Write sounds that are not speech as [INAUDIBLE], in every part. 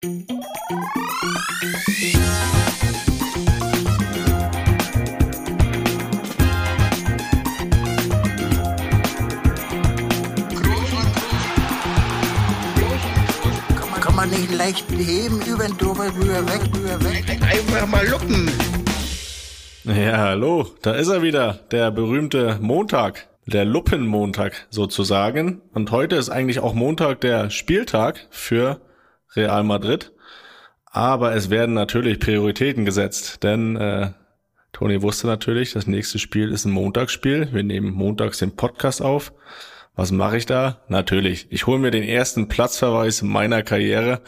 Kann man nicht leicht heben, über den drüber, rüber, weg, rüber, weg. Einfach mal luppen. Ja, hallo, da ist er wieder, der berühmte Montag, der Luppenmontag sozusagen. Und heute ist eigentlich auch Montag der Spieltag für Real Madrid. Aber es werden natürlich Prioritäten gesetzt, denn äh, Toni wusste natürlich, das nächste Spiel ist ein Montagsspiel. Wir nehmen montags den Podcast auf. Was mache ich da? Natürlich, ich hole mir den ersten Platzverweis meiner Karriere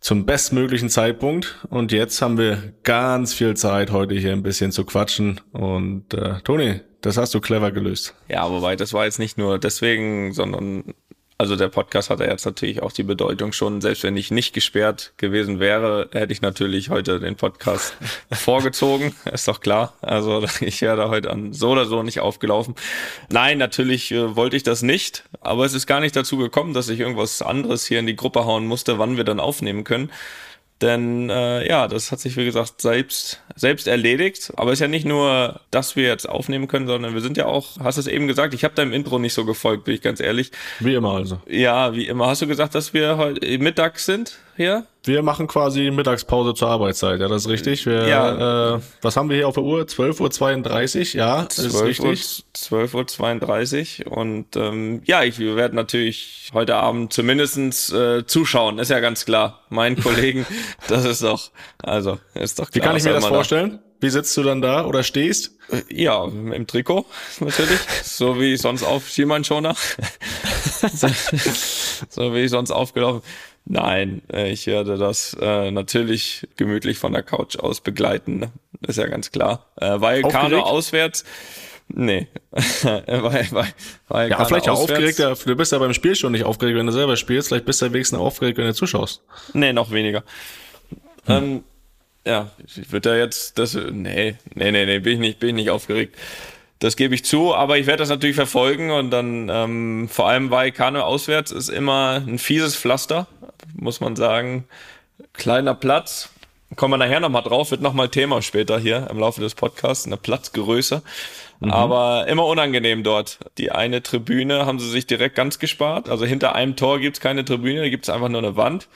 zum bestmöglichen Zeitpunkt. Und jetzt haben wir ganz viel Zeit, heute hier ein bisschen zu quatschen. Und äh, Toni, das hast du clever gelöst. Ja, wobei das war jetzt nicht nur deswegen, sondern also der Podcast hat ja jetzt natürlich auch die Bedeutung schon, selbst wenn ich nicht gesperrt gewesen wäre, hätte ich natürlich heute den Podcast [LAUGHS] vorgezogen, ist doch klar. Also [LAUGHS] ich wäre da heute an so oder so nicht aufgelaufen. Nein, natürlich äh, wollte ich das nicht, aber es ist gar nicht dazu gekommen, dass ich irgendwas anderes hier in die Gruppe hauen musste, wann wir dann aufnehmen können. Denn äh, ja, das hat sich wie gesagt selbst selbst erledigt. Aber es ist ja nicht nur, dass wir jetzt aufnehmen können, sondern wir sind ja auch, hast du es eben gesagt, ich habe deinem Intro nicht so gefolgt, bin ich ganz ehrlich. Wie immer also. Ja, wie immer. Hast du gesagt, dass wir heute mittags sind hier? Wir machen quasi Mittagspause zur Arbeitszeit, ja, das ist richtig. Wir, Ja. Äh, was haben wir hier auf der Uhr? 12.32 Uhr, ja, das ist 12 Uhr, richtig. 12.32 Uhr und ähm, ja, ich, wir werden natürlich heute Abend zumindestens äh, zuschauen, ist ja ganz klar. Mein Kollegen, [LAUGHS] das ist doch, also ist doch Wie klar. kann ich mir das man da- vorstellen? Wie sitzt du dann da oder stehst? Ja, im Trikot natürlich, so wie sonst auf Schiemann-Schoner. [LAUGHS] so, so wie sonst aufgelaufen. Nein, äh, ich werde das äh, natürlich gemütlich von der Couch aus begleiten, ne? ist ja ganz klar. Äh, weil Kano auswärts, nee, [LAUGHS] weil, weil, weil Ja, Kano vielleicht auswärts- aufgeregt. Du bist ja beim Spiel schon nicht aufgeregt, wenn du selber spielst. Vielleicht bist du ja wenigstens aufgeregt, wenn du zuschaust. Nee, noch weniger. Ähm, ja, ich würde da jetzt das nee, nee, nee, nee, bin ich nicht, bin ich nicht aufgeregt. Das gebe ich zu, aber ich werde das natürlich verfolgen und dann ähm, vor allem Vallecano auswärts ist immer ein fieses Pflaster, muss man sagen. Kleiner Platz, kommen wir nachher nochmal drauf, wird nochmal Thema später hier im Laufe des Podcasts, eine Platzgröße. Aber immer unangenehm dort. Die eine Tribüne haben sie sich direkt ganz gespart. Also hinter einem Tor gibt's keine Tribüne, da gibt's einfach nur eine Wand.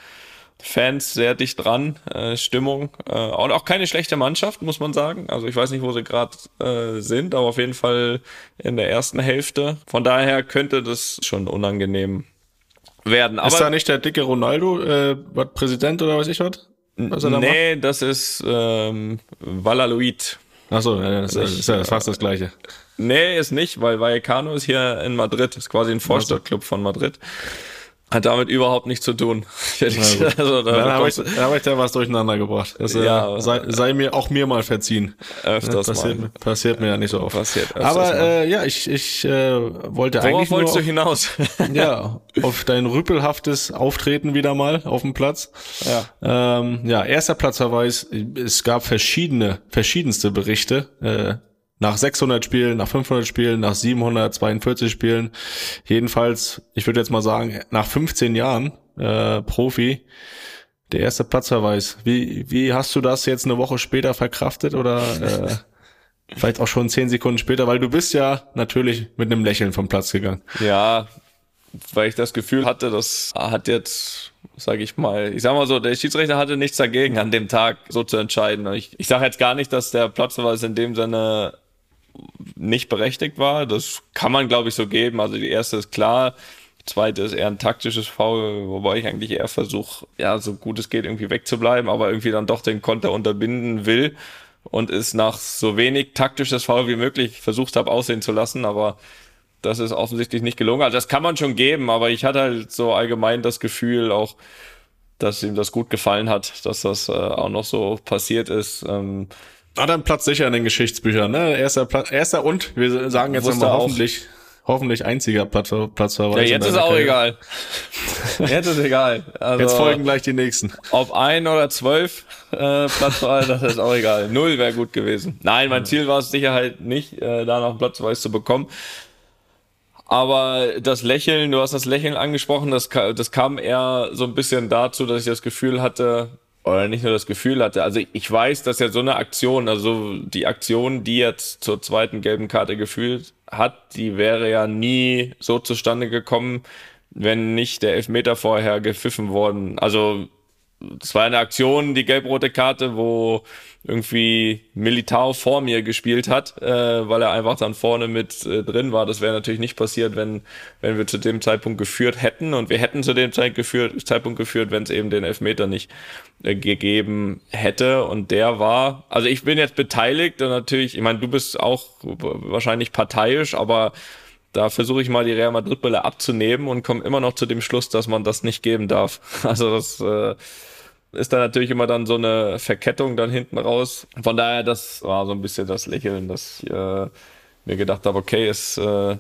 Fans sehr dicht dran, äh, Stimmung äh, und auch keine schlechte Mannschaft, muss man sagen. Also ich weiß nicht, wo sie gerade äh, sind, aber auf jeden Fall in der ersten Hälfte. Von daher könnte das schon unangenehm werden. ist Aber da nicht der dicke Ronaldo, äh, was Präsident oder weiß ich was? Was er da macht? nee, das ist ähm, Valladolid. Achso, ja, das ist, ist ja fast das Gleiche. Nee, ist nicht, weil Vallecano ist hier in Madrid, ist quasi ein Vorstadtclub von Madrid. Hat damit überhaupt nichts zu tun. [LAUGHS] also, da Dann habe ich, hab ich da was durcheinander gebracht. Das, äh, Ja. sei, sei mir auch mir mal verziehen. du öfters passiert, mal. passiert mir ja nicht so oft. Passiert Aber äh, ja, ich, ich äh, wollte Worauf eigentlich nur wolltest du auf, hinaus? [LAUGHS] ja, auf dein rüpelhaftes Auftreten wieder mal auf dem Platz. ja. Ähm, ja, erster Platzverweis. Es gab verschiedene, verschiedenste Berichte. Äh, nach 600 Spielen, nach 500 Spielen, nach 742 Spielen. Jedenfalls, ich würde jetzt mal sagen, nach 15 Jahren äh, Profi, der erste Platzverweis. Wie, wie hast du das jetzt eine Woche später verkraftet oder äh, [LAUGHS] vielleicht auch schon 10 Sekunden später? Weil du bist ja natürlich mit einem Lächeln vom Platz gegangen. Ja, weil ich das Gefühl hatte, das hat jetzt, sage ich mal, ich sag mal so, der Schiedsrichter hatte nichts dagegen, an dem Tag so zu entscheiden. Ich, ich sage jetzt gar nicht, dass der Platzverweis in dem Sinne nicht berechtigt war. Das kann man, glaube ich, so geben. Also die erste ist klar. Zweite ist eher ein taktisches Foul, wobei ich eigentlich eher versuche, ja, so gut es geht, irgendwie wegzubleiben, aber irgendwie dann doch den Konter unterbinden will und es nach so wenig taktisches Foul wie möglich versucht habe aussehen zu lassen, aber das ist offensichtlich nicht gelungen. Also das kann man schon geben, aber ich hatte halt so allgemein das Gefühl auch, dass ihm das gut gefallen hat, dass das äh, auch noch so passiert ist. Ähm, Hat er einen Platz sicher in den Geschichtsbüchern, ne? Erster Platz, erster und wir sagen jetzt nochmal hoffentlich, hoffentlich einziger Platz, Platzverweis. ja, jetzt ist auch Karriere. egal. [LAUGHS] jetzt ist egal. Also, Jetzt folgen gleich die nächsten. Ob ein oder zwölf äh, Platzwahl, das ist auch egal. Null wäre gut gewesen. Nein, mein Ziel war es sicher halt nicht, äh, da noch einen Platzverweis zu bekommen. Aber das Lächeln, du hast das Lächeln angesprochen, das, das kam eher so ein bisschen dazu, dass ich das Gefühl hatte, oder nicht nur das Gefühl hatte, also ich weiß, dass ja so eine Aktion, also die Aktion, die jetzt zur zweiten gelben Karte gefühlt hat, die wäre ja nie so zustande gekommen, wenn nicht der Elfmeter vorher gepfiffen worden. Also das war eine Aktion, die gelb-rote Karte, wo irgendwie Militao vor mir gespielt hat, äh, weil er einfach dann vorne mit äh, drin war. Das wäre natürlich nicht passiert, wenn, wenn wir zu dem Zeitpunkt geführt hätten. Und wir hätten zu dem Zeit geführt, Zeitpunkt geführt, wenn es eben den Elfmeter nicht äh, gegeben hätte. Und der war, also ich bin jetzt beteiligt und natürlich, ich meine, du bist auch wahrscheinlich parteiisch, aber da versuche ich mal die Real Madrid-Brille abzunehmen und komme immer noch zu dem Schluss, dass man das nicht geben darf. [LAUGHS] Also das äh, ist da natürlich immer dann so eine Verkettung dann hinten raus. Von daher, das war so ein bisschen das Lächeln, dass ich äh, mir gedacht habe, okay, es äh,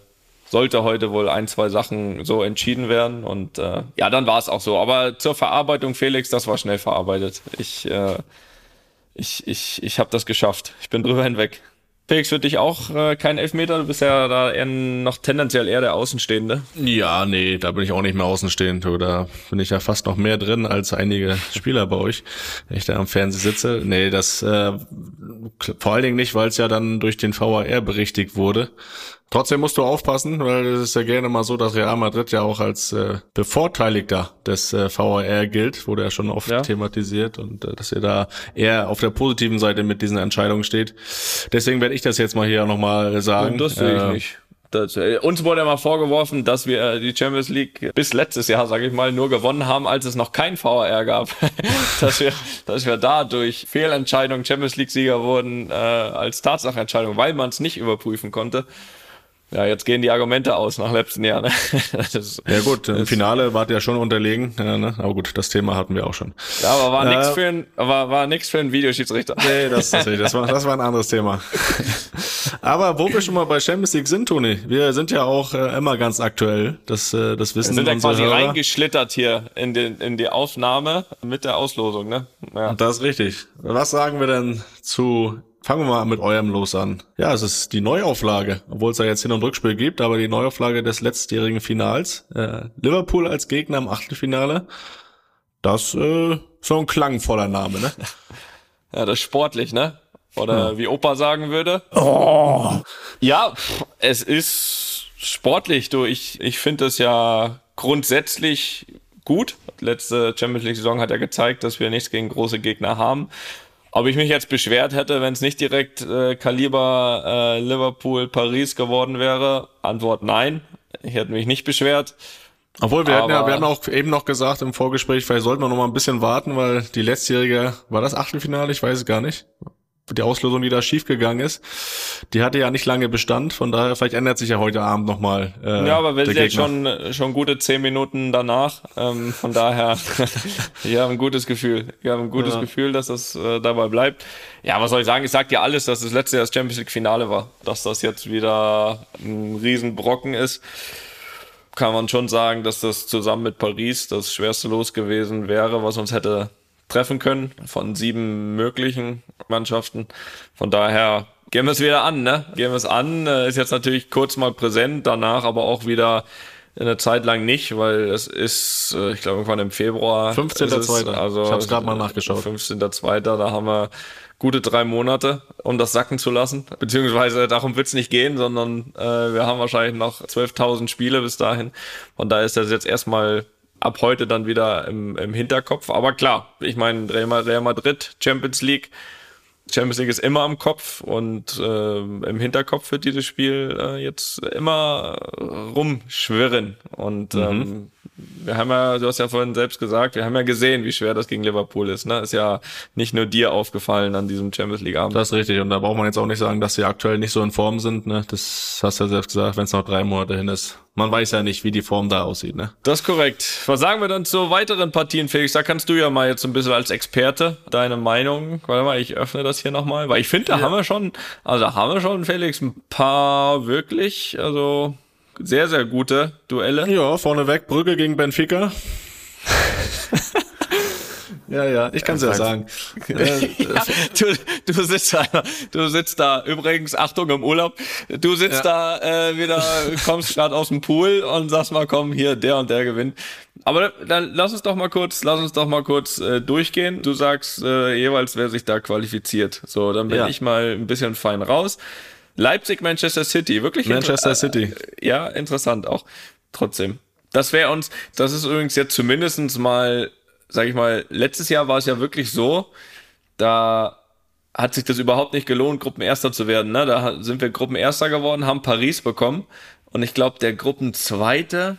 sollte heute wohl ein, zwei Sachen so entschieden werden. Und äh, ja, dann war es auch so. Aber zur Verarbeitung, Felix, das war schnell verarbeitet. Ich, äh, ich, ich, ich habe das geschafft. Ich bin drüber hinweg. Felix, für dich auch äh, kein Elfmeter? Du bist ja da eher noch tendenziell eher der Außenstehende. Ja, nee, da bin ich auch nicht mehr außenstehend. Da bin ich ja fast noch mehr drin als einige [LAUGHS] Spieler bei euch, wenn ich da am Fernsehen sitze. Nee, das äh, vor allen Dingen nicht, weil es ja dann durch den VAR berichtigt wurde. Trotzdem musst du aufpassen, weil es ist ja gerne mal so, dass Real Madrid ja auch als äh, Bevorteiligter des äh, VAR gilt, wurde ja schon oft ja. thematisiert und äh, dass ihr da eher auf der positiven Seite mit diesen Entscheidungen steht. Deswegen werde ich das jetzt mal hier nochmal sagen. Und das sehe ich äh, nicht. Das, äh, uns wurde ja mal vorgeworfen, dass wir äh, die Champions League bis letztes Jahr, sage ich mal, nur gewonnen haben, als es noch kein VAR gab. [LAUGHS] dass, wir, dass wir da durch Fehlentscheidungen Champions League-Sieger wurden äh, als Tatsachenentscheidung, weil man es nicht überprüfen konnte. Ja, jetzt gehen die Argumente aus nach letzten Jahr. Ne? [LAUGHS] Ja gut, im Finale wart ihr ja schon unterlegen. Ja, ne? Aber gut, das Thema hatten wir auch schon. Ja, aber war äh, nix für ein, war, war nix für einen Videoschiedsrichter. Nee, das, das, das, war, das war ein anderes Thema. [LAUGHS] aber wo wir schon mal bei Champions League sind, Toni, wir sind ja auch äh, immer ganz aktuell. Das, äh, das wissen wir. sind ja quasi Hörer. reingeschlittert hier in, den, in die Aufnahme mit der Auslosung, ne? Ja. Das ist richtig. Was sagen wir denn zu Fangen wir mal mit eurem Los an. Ja, es ist die Neuauflage, obwohl es ja jetzt Hin- und Rückspiel gibt, aber die Neuauflage des letztjährigen Finals. Äh, Liverpool als Gegner im Achtelfinale. Das äh, so ein klangvoller Name, ne? [LAUGHS] Ja, das ist sportlich, ne? Oder ja. wie Opa sagen würde. Oh. Ja, es ist sportlich. Du, ich, ich finde es ja grundsätzlich gut. Letzte Champions League Saison hat ja gezeigt, dass wir nichts gegen große Gegner haben. Ob ich mich jetzt beschwert hätte, wenn es nicht direkt äh, Kaliber äh, Liverpool Paris geworden wäre? Antwort nein. Ich hätte mich nicht beschwert. Obwohl, wir hatten ja, wir hatten auch eben noch gesagt im Vorgespräch, vielleicht sollten wir noch mal ein bisschen warten, weil die letztjährige, war das Achtelfinale? Ich weiß es gar nicht die Auslösung, die da schiefgegangen ist, die hatte ja nicht lange Bestand, von daher vielleicht ändert sich ja heute Abend nochmal. Äh, ja, aber wir sind jetzt schon, schon gute zehn Minuten danach, ähm, von daher, [LAUGHS] ich habe ein gutes Gefühl. Ich habe ein gutes ja. Gefühl, dass das äh, dabei bleibt. Ja, was soll ich sagen? Ich sag dir alles, dass das letzte Jahr das Champions League Finale war, dass das jetzt wieder ein Riesenbrocken ist kann man schon sagen, dass das zusammen mit Paris das schwerste Los gewesen wäre, was uns hätte treffen können von sieben möglichen Mannschaften. Von daher gehen wir es wieder an, ne? Gehen wir es an. Äh, ist jetzt natürlich kurz mal präsent, danach aber auch wieder eine Zeit lang nicht, weil es ist, äh, ich glaube, irgendwann im Februar. 15.2. Also, ich habe es gerade mal nachgeschaut. 15.2. Da haben wir gute drei Monate, um das sacken zu lassen. Beziehungsweise darum wird's nicht gehen, sondern äh, wir haben wahrscheinlich noch 12.000 Spiele bis dahin. Von daher ist das jetzt erstmal ab heute dann wieder im, im Hinterkopf. Aber klar, ich meine, Real Madrid, Champions League, Champions League ist immer am Kopf und äh, im Hinterkopf wird dieses Spiel äh, jetzt immer rumschwirren. Und mhm. ähm, wir haben ja, du hast ja vorhin selbst gesagt, wir haben ja gesehen, wie schwer das gegen Liverpool ist. Ne? Ist ja nicht nur dir aufgefallen an diesem Champions League Abend. Das ist richtig. Und da braucht man jetzt auch nicht sagen, dass sie aktuell nicht so in Form sind. Ne? Das hast du ja selbst gesagt, wenn es noch drei Monate hin ist. Man weiß ja nicht, wie die Form da aussieht. Ne? Das ist korrekt. Was sagen wir dann zu weiteren Partien, Felix? Da kannst du ja mal jetzt ein bisschen als Experte deine Meinung. Warte mal, ich öffne das hier nochmal, weil ich finde, da ja. haben wir schon, also haben wir schon, Felix, ein paar wirklich, also sehr, sehr gute Duelle. Ja, vorneweg Brügge gegen Benfica. [LAUGHS] Ja, ja, ich kann es ja sagen. [LAUGHS] Ja, [LAUGHS] du, du, sitzt da, du sitzt da, übrigens, Achtung im Urlaub, du sitzt ja. da äh, wieder, kommst gerade aus dem Pool und sagst mal, komm, hier, der und der gewinnt. Aber dann lass uns doch mal kurz, lass uns doch mal kurz äh, durchgehen. Du sagst äh, jeweils, wer sich da qualifiziert. So, dann bin ja. ich mal ein bisschen fein raus. Leipzig, Manchester City, wirklich Manchester City. Äh, ja, interessant auch. Trotzdem. Das wäre uns, das ist übrigens jetzt zumindestens mal, sag ich mal, letztes Jahr war es ja wirklich so, da hat sich das überhaupt nicht gelohnt, Gruppenerster zu werden. Ne? Da sind wir Gruppenerster geworden, haben Paris bekommen. Und ich glaube, der Gruppenzweite,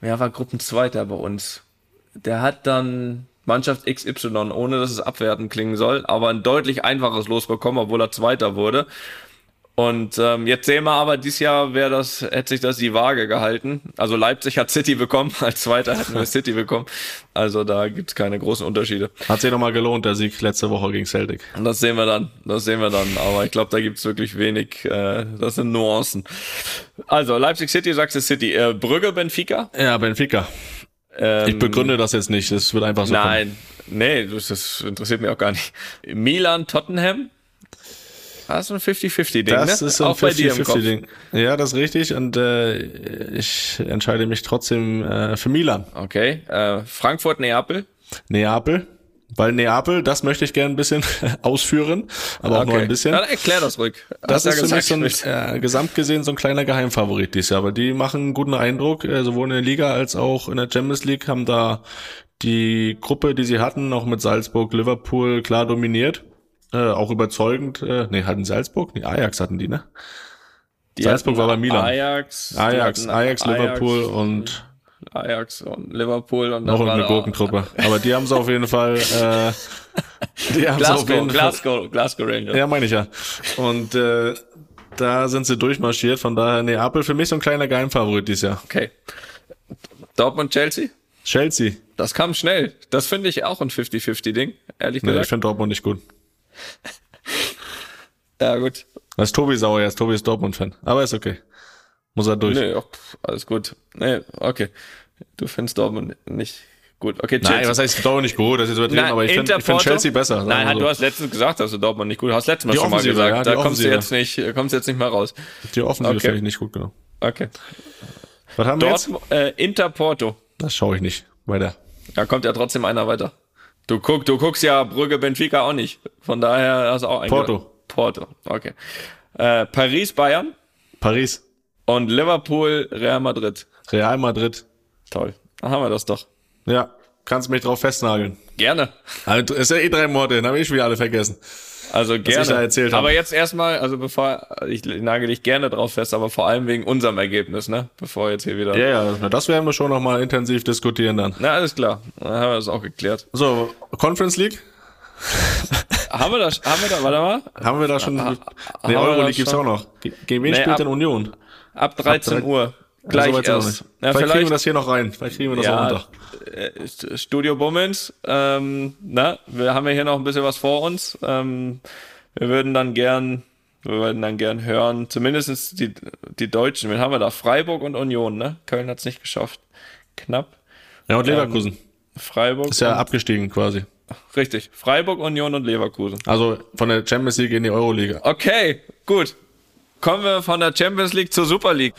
wer war Gruppenzweiter bei uns? Der hat dann Mannschaft XY, ohne dass es abwertend klingen soll, aber ein deutlich einfaches Los bekommen, obwohl er Zweiter wurde. Und ähm, jetzt sehen wir aber, dieses Jahr wäre das, hätte sich das die Waage gehalten. Also Leipzig hat City bekommen, [LAUGHS] als Zweiter hätten wir City bekommen. Also da gibt's keine großen Unterschiede. Hat sich nochmal gelohnt, der Sieg letzte Woche gegen Celtic. Und das sehen wir dann, das sehen wir dann. Aber ich glaube, da gibt's wirklich wenig, äh, das sind Nuancen. Also Leipzig City, sagst du City. Äh, Brügge, Benfica? Ja, Benfica. Ähm, ich begründe das jetzt nicht, es wird einfach so Nein, kommen. nee, das, das interessiert mich auch gar nicht. Milan, Tottenham? Das ist ein 50-50-Ding, Das ne? ist ein 50-50-Ding. Ja, das ist richtig. Und äh, ich entscheide mich trotzdem äh, für Milan. Okay. Äh, Frankfurt, Neapel? Neapel. Weil Neapel, das möchte ich gerne ein bisschen [LAUGHS] ausführen, aber okay. auch nur ein bisschen. Dann erklär das ruhig. Das ist für mich so ein, äh, gesamt gesehen so ein kleiner Geheimfavorit dieses Jahr, aber die machen einen guten Eindruck, äh, sowohl in der Liga als auch in der Champions League haben da die Gruppe, die sie hatten, noch mit Salzburg, Liverpool klar dominiert. Äh, auch überzeugend. Äh, nee, hatten Salzburg? Nee, Ajax hatten die, ne? Die Salzburg war bei Milan. Ajax, Ajax, Ajax, Liverpool Ajax, und Ajax und Liverpool und noch eine Gurkentruppe. Aber die haben es auf jeden Fall. Äh, [LAUGHS] die haben Glasgow, auf jeden Glasgow, Fall, Glasgow Rangers. Ja, meine ich ja. Und äh, da sind sie durchmarschiert. Von daher Neapel für mich so ein kleiner Geheimfavorit dieses Jahr. Okay. Dortmund, Chelsea? Chelsea. Das kam schnell. Das finde ich auch ein 50-50-Ding, ehrlich gesagt. Nee, ich finde Dortmund nicht gut. [LAUGHS] ja, gut. Das ist Tobi sauer jetzt. Tobi ist Dortmund-Fan. Aber ist okay. Muss er durch. Nee, alles gut. Nee, okay. Du findest Dortmund nicht gut. Okay, Chelsea. Nein, was heißt Dortmund nicht gut? Das ist übertrieben, aber ich finde find Chelsea besser. Nein, so. du hast letztens gesagt, dass du Dortmund nicht gut hast. Letztes Mal schon mal gesagt. Ja, da kommst du jetzt nicht, kommst jetzt nicht mal raus. Die Offensive okay. finde ich nicht gut, genau. Okay. Was haben Dort, wir jetzt? Äh, Inter Porto. Das schaue ich nicht. Weiter. Da kommt ja trotzdem einer weiter. Du guck, du guckst ja Brügge Benfica auch nicht. Von daher hast du auch ein Porto. Porto, okay. Äh, Paris, Bayern. Paris. Und Liverpool, Real Madrid. Real Madrid. Toll. Dann haben wir das doch. Ja, kannst mich drauf festnageln. Gerne. Also, ist ja eh drei Monate, dann habe ich wieder alle vergessen. Also gerne. da erzählt aber jetzt erstmal, also bevor, ich nagel dich gerne drauf fest, aber vor allem wegen unserem Ergebnis, ne? Bevor jetzt hier wieder. Ja, ja, das werden wir schon nochmal intensiv diskutieren dann. Na, alles klar. Dann haben wir das auch geklärt. So, Conference League? [LAUGHS] haben wir das, haben wir da, warte mal. Haben wir da schon, ha, ne, Euroleague gibt's auch noch. Gegen wen nee, spielt ab, denn Union? Ab 13 ab Uhr. Gleich ja, so erst. Ja, vielleicht, vielleicht, kriegen wir das hier noch rein. Vielleicht kriegen wir das ja, auch unter. Äh, Studio Bummens, ähm, na, wir haben ja hier noch ein bisschen was vor uns. Ähm, wir würden dann gern, wir würden dann gern hören, zumindest die, die Deutschen. Wen haben wir da? Freiburg und Union, ne? Köln hat's nicht geschafft. Knapp. Ja, und Leverkusen. Ähm, Freiburg. Ist ja abgestiegen quasi. Richtig. Freiburg, Union und Leverkusen. Also von der Champions League in die Euroliga. Okay, gut. Kommen wir von der Champions League zur Super League.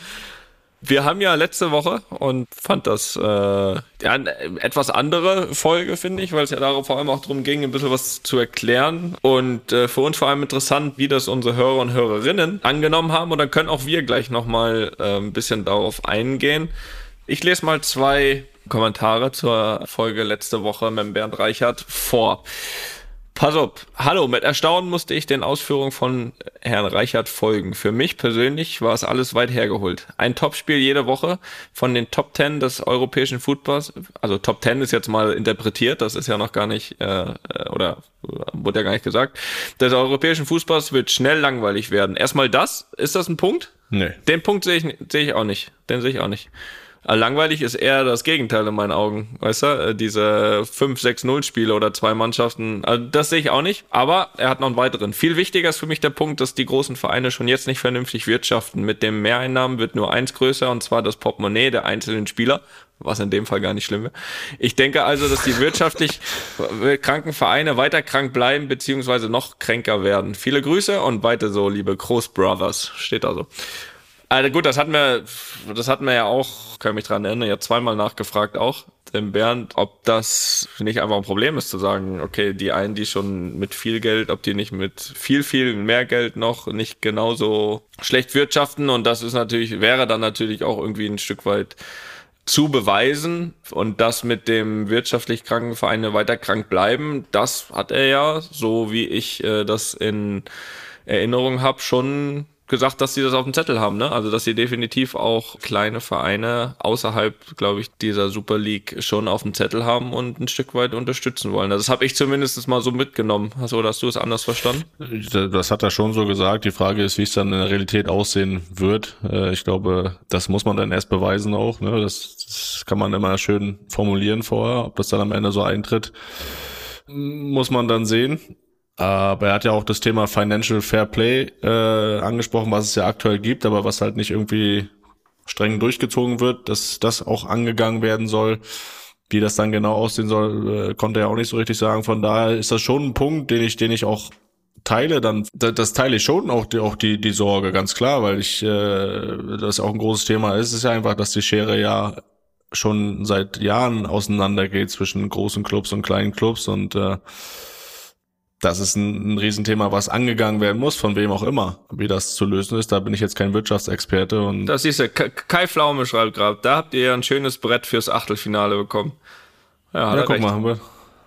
Wir haben ja letzte Woche und fand das äh, ja, eine etwas andere Folge, finde ich, weil es ja darauf vor allem auch darum ging, ein bisschen was zu erklären. Und äh, für uns vor allem interessant, wie das unsere Hörer und Hörerinnen angenommen haben. Und dann können auch wir gleich nochmal äh, ein bisschen darauf eingehen. Ich lese mal zwei Kommentare zur Folge letzte Woche mit Bernd Reichert vor. Pass auf. Hallo, mit Erstaunen musste ich den Ausführungen von Herrn Reichert folgen. Für mich persönlich war es alles weit hergeholt. Ein Topspiel jede Woche von den Top Ten des europäischen Footballs. Also Top Ten ist jetzt mal interpretiert, das ist ja noch gar nicht, äh, oder wurde ja gar nicht gesagt. Des europäischen Fußballs wird schnell langweilig werden. Erstmal das, ist das ein Punkt? Nee. Den Punkt sehe ich, sehe ich auch nicht. Den sehe ich auch nicht. Langweilig ist eher das Gegenteil in meinen Augen, weißt du? Äh, diese 5-6-0-Spiele oder zwei Mannschaften, also das sehe ich auch nicht. Aber er hat noch einen weiteren. Viel wichtiger ist für mich der Punkt, dass die großen Vereine schon jetzt nicht vernünftig wirtschaften. Mit dem Mehreinnahmen wird nur eins größer und zwar das Portemonnaie der einzelnen Spieler was in dem Fall gar nicht schlimm wäre. Ich denke also, dass die wirtschaftlich [LAUGHS] kranken Vereine weiter krank bleiben, beziehungsweise noch kränker werden. Viele Grüße und weiter so, liebe Großbrothers. Steht da so. Also gut, das hatten wir, das hatten wir ja auch, kann ich mich dran erinnern, ja zweimal nachgefragt auch, dem Bernd, ob das nicht einfach ein Problem ist zu sagen, okay, die einen, die schon mit viel Geld, ob die nicht mit viel, viel mehr Geld noch nicht genauso schlecht wirtschaften. Und das ist natürlich, wäre dann natürlich auch irgendwie ein Stück weit zu beweisen. Und das mit dem wirtschaftlich kranken Vereine weiter krank bleiben, das hat er ja, so wie ich äh, das in Erinnerung habe, schon gesagt, dass sie das auf dem Zettel haben, ne? Also dass sie definitiv auch kleine Vereine außerhalb, glaube ich, dieser Super League schon auf dem Zettel haben und ein Stück weit unterstützen wollen. Also das habe ich zumindest mal so mitgenommen. Hast, oder hast du es anders verstanden? Das hat er schon so gesagt. Die Frage ist, wie es dann in der Realität aussehen wird. Äh, ich glaube, das muss man dann erst beweisen auch. Ne? Das, das kann man immer schön formulieren vorher. Ob das dann am Ende so eintritt, muss man dann sehen. Aber er hat ja auch das Thema Financial Fair Play äh, angesprochen, was es ja aktuell gibt, aber was halt nicht irgendwie streng durchgezogen wird, dass das auch angegangen werden soll. Wie das dann genau aussehen soll, äh, konnte er auch nicht so richtig sagen. Von daher ist das schon ein Punkt, den ich, den ich auch teile. Dann, das teile ich schon auch die, auch die, die Sorge, ganz klar, weil ich äh, das auch ein großes Thema ist. Es ist ja einfach, dass die Schere ja schon seit Jahren auseinandergeht zwischen großen Clubs und kleinen Clubs und äh, das ist ein, ein Riesenthema, was angegangen werden muss, von wem auch immer. Wie das zu lösen ist, da bin ich jetzt kein Wirtschaftsexperte. Und das ist ja, Kai Pflaume schreibt gerade, da habt ihr ja ein schönes Brett fürs Achtelfinale bekommen. Ja, ja guck recht. mal,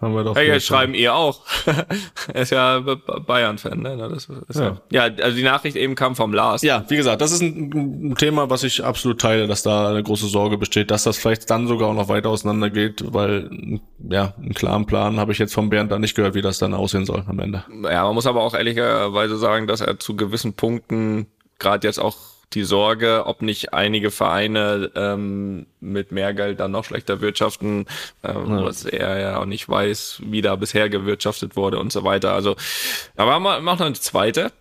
haben wir, doch. Hey, jetzt schreiben ihr auch. [LAUGHS] er ist ja Bayern-Fan, ne? Das ist ja. ja. also die Nachricht eben kam vom Lars. Ja, wie gesagt, das ist ein, ein, Thema, was ich absolut teile, dass da eine große Sorge besteht, dass das vielleicht dann sogar auch noch weiter auseinander geht, weil ja, einen klaren Plan habe ich jetzt vom Bernd da nicht gehört, wie das dann aussehen soll am Ende. Ja, man muss aber auch ehrlicherweise sagen, dass er zu gewissen Punkten gerade jetzt auch die Sorge, ob nicht einige Vereine ähm, mit mehr Geld dann noch schlechter wirtschaften, äh, ja. was er ja auch nicht weiß, wie da bisher gewirtschaftet wurde und so weiter. Also, aber machen wir noch eine zweite.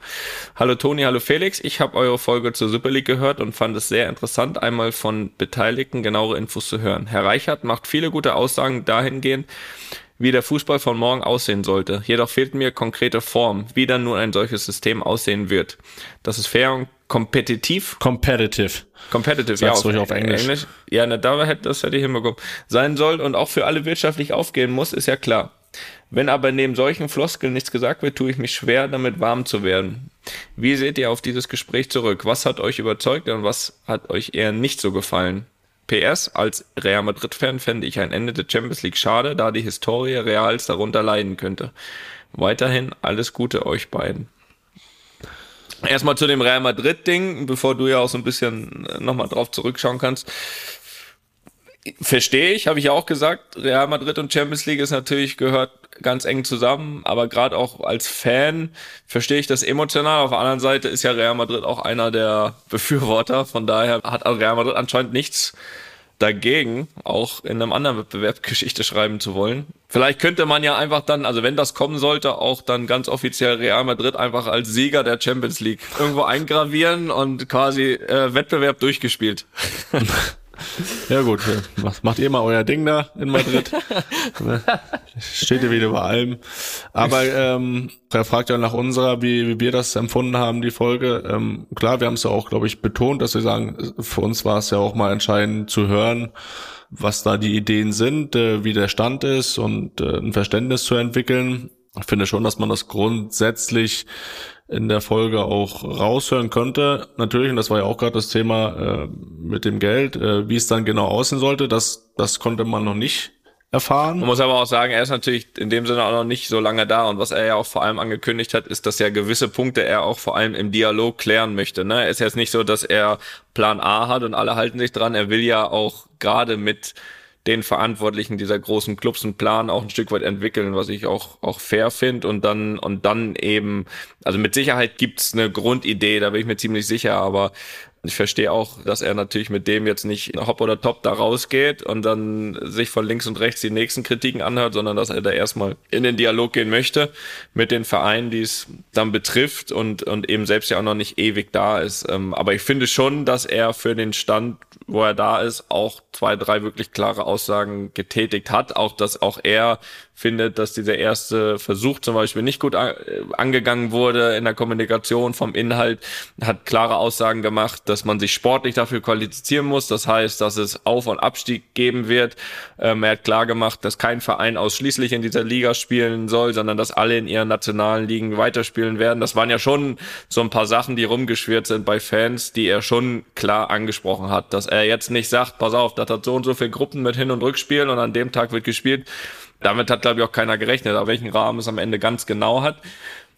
Hallo Toni, hallo Felix. Ich habe eure Folge zur Super League gehört und fand es sehr interessant, einmal von Beteiligten genauere Infos zu hören. Herr Reichert macht viele gute Aussagen dahingehend, wie der Fußball von morgen aussehen sollte. Jedoch fehlt mir konkrete Form, wie dann nun ein solches System aussehen wird. Das ist fair und kompetitiv. Competitive. Competitive, Sag's ja. Auf, auf Englisch. Englisch. Ja, na, da hätte, das hätte ich hinbekommen. Sein soll und auch für alle wirtschaftlich aufgehen muss, ist ja klar. Wenn aber neben solchen Floskeln nichts gesagt wird, tue ich mich schwer, damit warm zu werden. Wie seht ihr auf dieses Gespräch zurück? Was hat euch überzeugt und was hat euch eher nicht so gefallen? PS, als Real Madrid-Fan fände ich ein Ende der Champions League schade, da die Historie Reals darunter leiden könnte. Weiterhin alles Gute euch beiden. Erstmal zu dem Real Madrid-Ding, bevor du ja auch so ein bisschen äh, nochmal drauf zurückschauen kannst. Verstehe ich, habe ich ja auch gesagt, Real Madrid und Champions League ist natürlich gehört ganz eng zusammen, aber gerade auch als Fan verstehe ich das emotional. Auf der anderen Seite ist ja Real Madrid auch einer der Befürworter, von daher hat Real Madrid anscheinend nichts dagegen, auch in einem anderen Wettbewerb [LAUGHS] Geschichte schreiben zu wollen. Vielleicht könnte man ja einfach dann, also wenn das kommen sollte, auch dann ganz offiziell Real Madrid einfach als Sieger der Champions League irgendwo eingravieren und quasi äh, Wettbewerb durchgespielt. [LAUGHS] Ja gut, macht, ihr mal euer Ding da in Madrid. Ne? Steht ihr wieder über allem. Aber ähm, er fragt ja nach unserer, wie, wie wir das empfunden haben, die Folge. Ähm, klar, wir haben es ja auch, glaube ich, betont, dass wir sagen, für uns war es ja auch mal entscheidend zu hören, was da die Ideen sind, äh, wie der Stand ist und äh, ein Verständnis zu entwickeln. Ich finde schon, dass man das grundsätzlich in der Folge auch raushören könnte. Natürlich, und das war ja auch gerade das Thema äh, mit dem Geld, äh, wie es dann genau aussehen sollte, das, das konnte man noch nicht erfahren. Man muss aber auch sagen, er ist natürlich in dem Sinne auch noch nicht so lange da und was er ja auch vor allem angekündigt hat, ist, dass ja gewisse Punkte er auch vor allem im Dialog klären möchte. Ne? Es ist jetzt nicht so, dass er Plan A hat und alle halten sich dran. Er will ja auch gerade mit den Verantwortlichen dieser großen Clubs einen Plan auch ein Stück weit entwickeln, was ich auch, auch fair finde und dann, und dann eben, also mit Sicherheit gibt's eine Grundidee, da bin ich mir ziemlich sicher, aber Ich verstehe auch, dass er natürlich mit dem jetzt nicht hopp oder top da rausgeht und dann sich von links und rechts die nächsten Kritiken anhört, sondern dass er da erstmal in den Dialog gehen möchte mit den Vereinen, die es dann betrifft und, und eben selbst ja auch noch nicht ewig da ist. Ähm, aber ich finde schon, dass er für den Stand, wo er da ist, auch zwei, drei wirklich klare Aussagen getätigt hat. Auch, dass auch er findet, dass dieser erste Versuch zum Beispiel nicht gut angegangen wurde in der Kommunikation vom Inhalt, hat klare Aussagen gemacht, dass man sich sportlich dafür qualifizieren muss. Das heißt, dass es Auf- und Abstieg geben wird. Ähm, er hat klar gemacht, dass kein Verein ausschließlich in dieser Liga spielen soll, sondern dass alle in ihren nationalen Ligen weiterspielen werden. Das waren ja schon so ein paar Sachen, die rumgeschwirrt sind bei Fans, die er schon klar angesprochen hat, dass jetzt nicht sagt, pass auf, das hat so und so viele Gruppen mit Hin- und Rückspielen und an dem Tag wird gespielt damit hat, glaube ich, auch keiner gerechnet. Aber welchen Rahmen es am Ende ganz genau hat,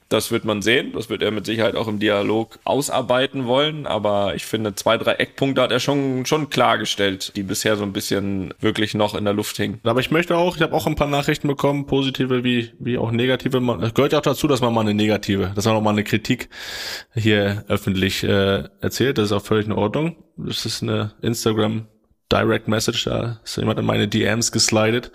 das wird man sehen. Das wird er mit Sicherheit auch im Dialog ausarbeiten wollen. Aber ich finde, zwei, drei Eckpunkte hat er schon, schon klargestellt, die bisher so ein bisschen wirklich noch in der Luft hingen. Aber ich möchte auch, ich habe auch ein paar Nachrichten bekommen, positive wie, wie auch negative. Es gehört ja auch dazu, dass man mal eine negative, dass man auch mal eine Kritik hier öffentlich äh, erzählt. Das ist auch völlig in Ordnung. Das ist eine Instagram Direct Message, da ist jemand in meine DMs geslidet.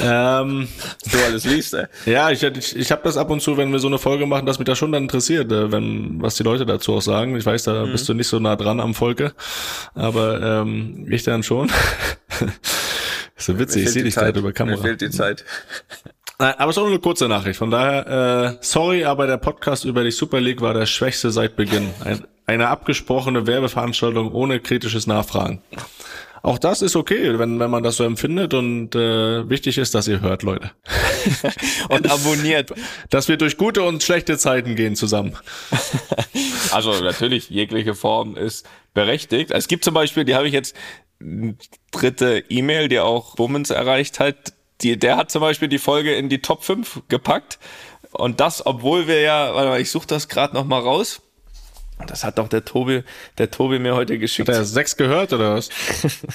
Ähm, [LAUGHS] du alles liest, ey. Ja, ich, ich, ich habe das ab und zu, wenn wir so eine Folge machen, dass mich das schon dann interessiert, äh, wenn was die Leute dazu auch sagen. Ich weiß, da mhm. bist du nicht so nah dran am Volke, aber ähm, ich dann schon. [LAUGHS] so witzig, ich sehe dich gerade über Kamera. Mir fehlt die Zeit. [LAUGHS] Aber es ist auch nur eine kurze Nachricht. Von daher, äh, sorry, aber der Podcast über die Super League war der schwächste seit Beginn. Ein, eine abgesprochene Werbeveranstaltung ohne kritisches Nachfragen. Auch das ist okay, wenn, wenn man das so empfindet und äh, wichtig ist, dass ihr hört, Leute. [LAUGHS] und abonniert. [LAUGHS] Dass wir durch gute und schlechte Zeiten gehen zusammen. [LAUGHS] also natürlich, jegliche Form ist berechtigt. Es gibt zum Beispiel, die habe ich jetzt dritte E-Mail, die auch Bummens erreicht hat. Die, der hat zum Beispiel die Folge in die Top 5 gepackt. Und das, obwohl wir ja, warte mal, ich suche das gerade noch mal raus. Das hat doch der Tobi, der Tobi mir heute geschickt. Hat er sechs gehört oder was?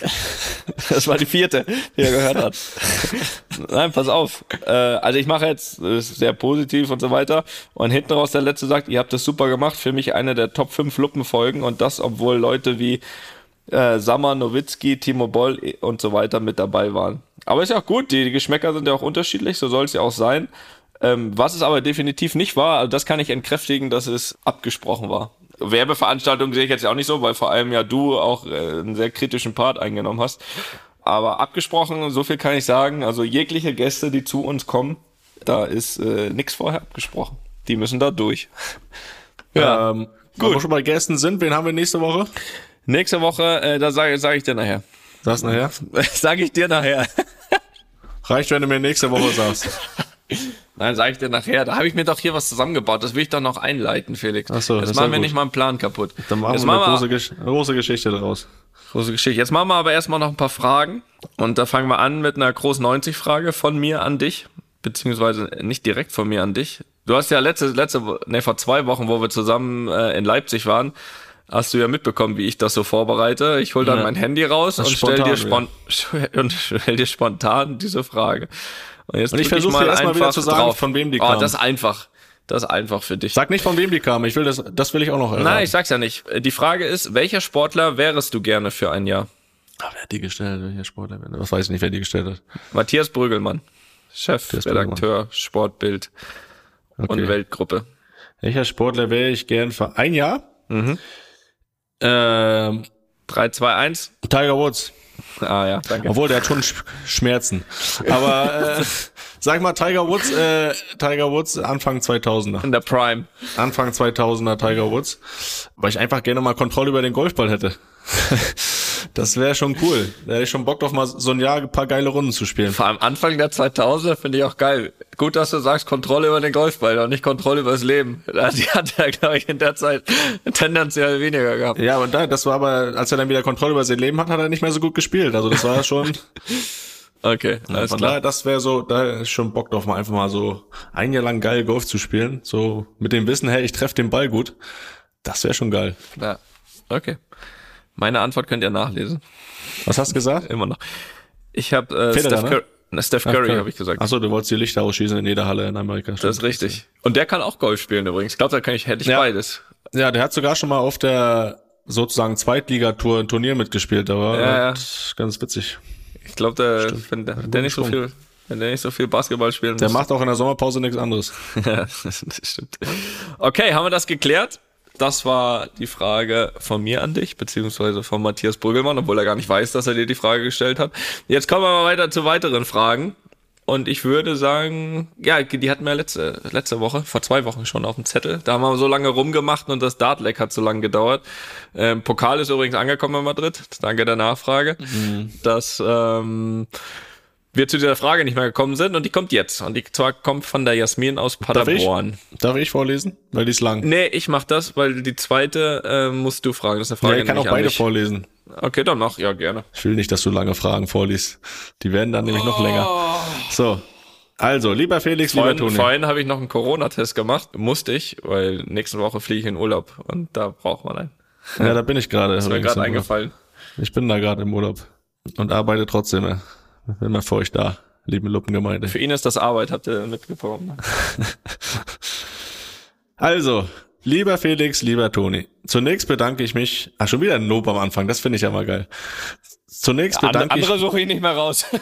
[LAUGHS] das war die vierte, die er gehört hat. Nein, pass auf. Äh, also ich mache jetzt sehr positiv und so weiter. Und hinten raus der letzte sagt, ihr habt das super gemacht. Für mich eine der Top 5 Luppenfolgen und das, obwohl Leute wie äh, Sammer, Nowitzki, Timo Boll und so weiter mit dabei waren. Aber ist ja auch gut, die, die Geschmäcker sind ja auch unterschiedlich, so soll es ja auch sein. Ähm, was es aber definitiv nicht war, also das kann ich entkräftigen, dass es abgesprochen war. Werbeveranstaltung sehe ich jetzt ja auch nicht so, weil vor allem ja du auch äh, einen sehr kritischen Part eingenommen hast. Aber abgesprochen, so viel kann ich sagen, also jegliche Gäste, die zu uns kommen, da ist äh, nichts vorher abgesprochen. Die müssen da durch. ja, ähm, gut. Wenn wir schon bei Gästen sind, wen haben wir nächste Woche? Nächste Woche, äh, da sage sag ich dir nachher. Sagst nachher? [LAUGHS] sage ich dir nachher. Reicht, wenn du mir nächste Woche sagst. [LAUGHS] Nein, sag ich dir nachher. Da habe ich mir doch hier was zusammengebaut. Das will ich doch noch einleiten, Felix. Ach so, Jetzt machen wir gut. nicht mal einen Plan kaputt. Dann machen Jetzt wir eine große, Gesch große Geschichte draus. Große Geschichte. Jetzt machen wir aber erstmal noch ein paar Fragen. Und da fangen wir an mit einer Groß 90 Frage von mir an dich. Beziehungsweise nicht direkt von mir an dich. Du hast ja letzte, letzte, ne, vor zwei Wochen, wo wir zusammen äh, in Leipzig waren, hast du ja mitbekommen, wie ich das so vorbereite. Ich hole dann ja. mein Handy raus und stell dir, ja. [LAUGHS] und stell dir spontan diese Frage. Und, jetzt und ich versuche mal erstmal wieder zu sagen, drauf. von wem die kam. Oh, das ist einfach. Das ist einfach für dich. Sag nicht, von wem die kam. Ich will das, das will ich auch noch hören. Nein, ich sag's ja nicht. Die Frage ist, welcher Sportler wärest du gerne für ein Jahr? Ah, wer hat die gestellt? Welcher Sportler? Was weiß ich nicht, wer die gestellt hat. Matthias Brügelmann. Chefredakteur, Sportbild okay. und Weltgruppe. Welcher Sportler wäre ich gern für ein Jahr? Mhm. Ähm, 3, 2, 1. Tiger Woods. [LAUGHS] Ah ja, danke. Obwohl, der hat schon Schmerzen. Aber äh, [LAUGHS] sag mal, Tiger Woods, äh, Tiger Woods Anfang 2000er. In der Prime. Anfang 2000er Tiger Woods. Weil ich einfach gerne mal Kontrolle über den Golfball hätte. [LAUGHS] Das wäre schon cool. Da hätte ich schon Bock drauf, mal so ein Jahr ein paar geile Runden zu spielen. Vor allem Anfang der 2000er finde ich auch geil. Gut, dass du sagst, Kontrolle über den Golfball und nicht Kontrolle über das Leben. [LAUGHS] Die hat er, glaube ich, in der Zeit tendenziell weniger gehabt. Ja, und da, das war aber, als er dann wieder Kontrolle über sein Leben hat, hat er nicht mehr so gut gespielt. Also das war schon... [LAUGHS] Okay, alles Von klar. Daher, das wäre so, da ist schon Bock drauf, mal einfach mal so ein Jahr lang geil Golf zu spielen. So mit dem Wissen, hey, ich treffe den Ball gut. Das wäre schon geil. Ja, okay. Meine Antwort könnt ihr nachlesen. Was hast du gesagt? Immer noch. Ich habe äh, Steph, ne? Curry, Steph Curry, okay. habe ich gesagt. Achso, du wolltest die Lichter ausschießen in jeder Halle in Amerika. Das ist richtig. Und der kann auch Golf spielen übrigens. Ich glaube, da kann ich, hätte ich ja. beides. Ja, der hat sogar schon mal auf der sozusagen Zweitligatour ein Turnier mitgespielt, aber Ja, ja. ganz witzig. Ich glaube, der, wenn der, der nicht so viel, wenn der nicht so viel Basketball spielen Der muss. macht auch in der Sommerpause nichts anderes. [LAUGHS] Ja, das stimmt. Okay, haben wir das geklärt? Das war die Frage von mir an dich, beziehungsweise von Matthias Brüggelmann, obwohl er gar nicht weiß, dass er dir die Frage gestellt hat. Jetzt kommen wir mal weiter zu weiteren Fragen. Und ich würde sagen, ja, die hatten wir letzte, letzte Woche, vor zwei Wochen schon auf dem Zettel. Da haben wir so lange rumgemacht und das Dartleck hat so lange gedauert. Ähm, Pokal ist übrigens angekommen in Madrid. Danke der Nachfrage. Dass ähm, wir zu dieser Frage nicht mehr gekommen sind und die kommt jetzt. Und die zwar kommt von der Jasmin aus Darf ich? Paderborn. Darf ich vorlesen? Weil die ist lang. Nee, ich mach das, weil die zweite äh, musst du fragen. Das ist eine Ja, Frage ich kann auch beide vorlesen. Okay, dann mach, ja, gerne. Ich will nicht, dass du lange Fragen vorliest. Die werden dann nämlich noch länger. So. Also, lieber Felix, lieber Vorhin, Toni. vorhin habe ich noch einen Corona-Test gemacht. Musste ich, weil nächste Woche fliege ich in Urlaub und da braucht man einen. Ja, da bin ich gerade. Ist mir gerade eingefallen. Ich bin da gerade im Urlaub. Und arbeite trotzdem. Ja. Mal für euch da, liebe Luppengemeinde. Für ihn ist das Arbeit, habt ihr mitbekommen. [LAUGHS] Also, lieber Felix, lieber Toni. Zunächst bedanke ich mich. Ah, schon wieder ein Lob am Anfang. Das finde ich ja mal geil. Zunächst bedanke ich suche ich nicht mehr raus. [LAUGHS]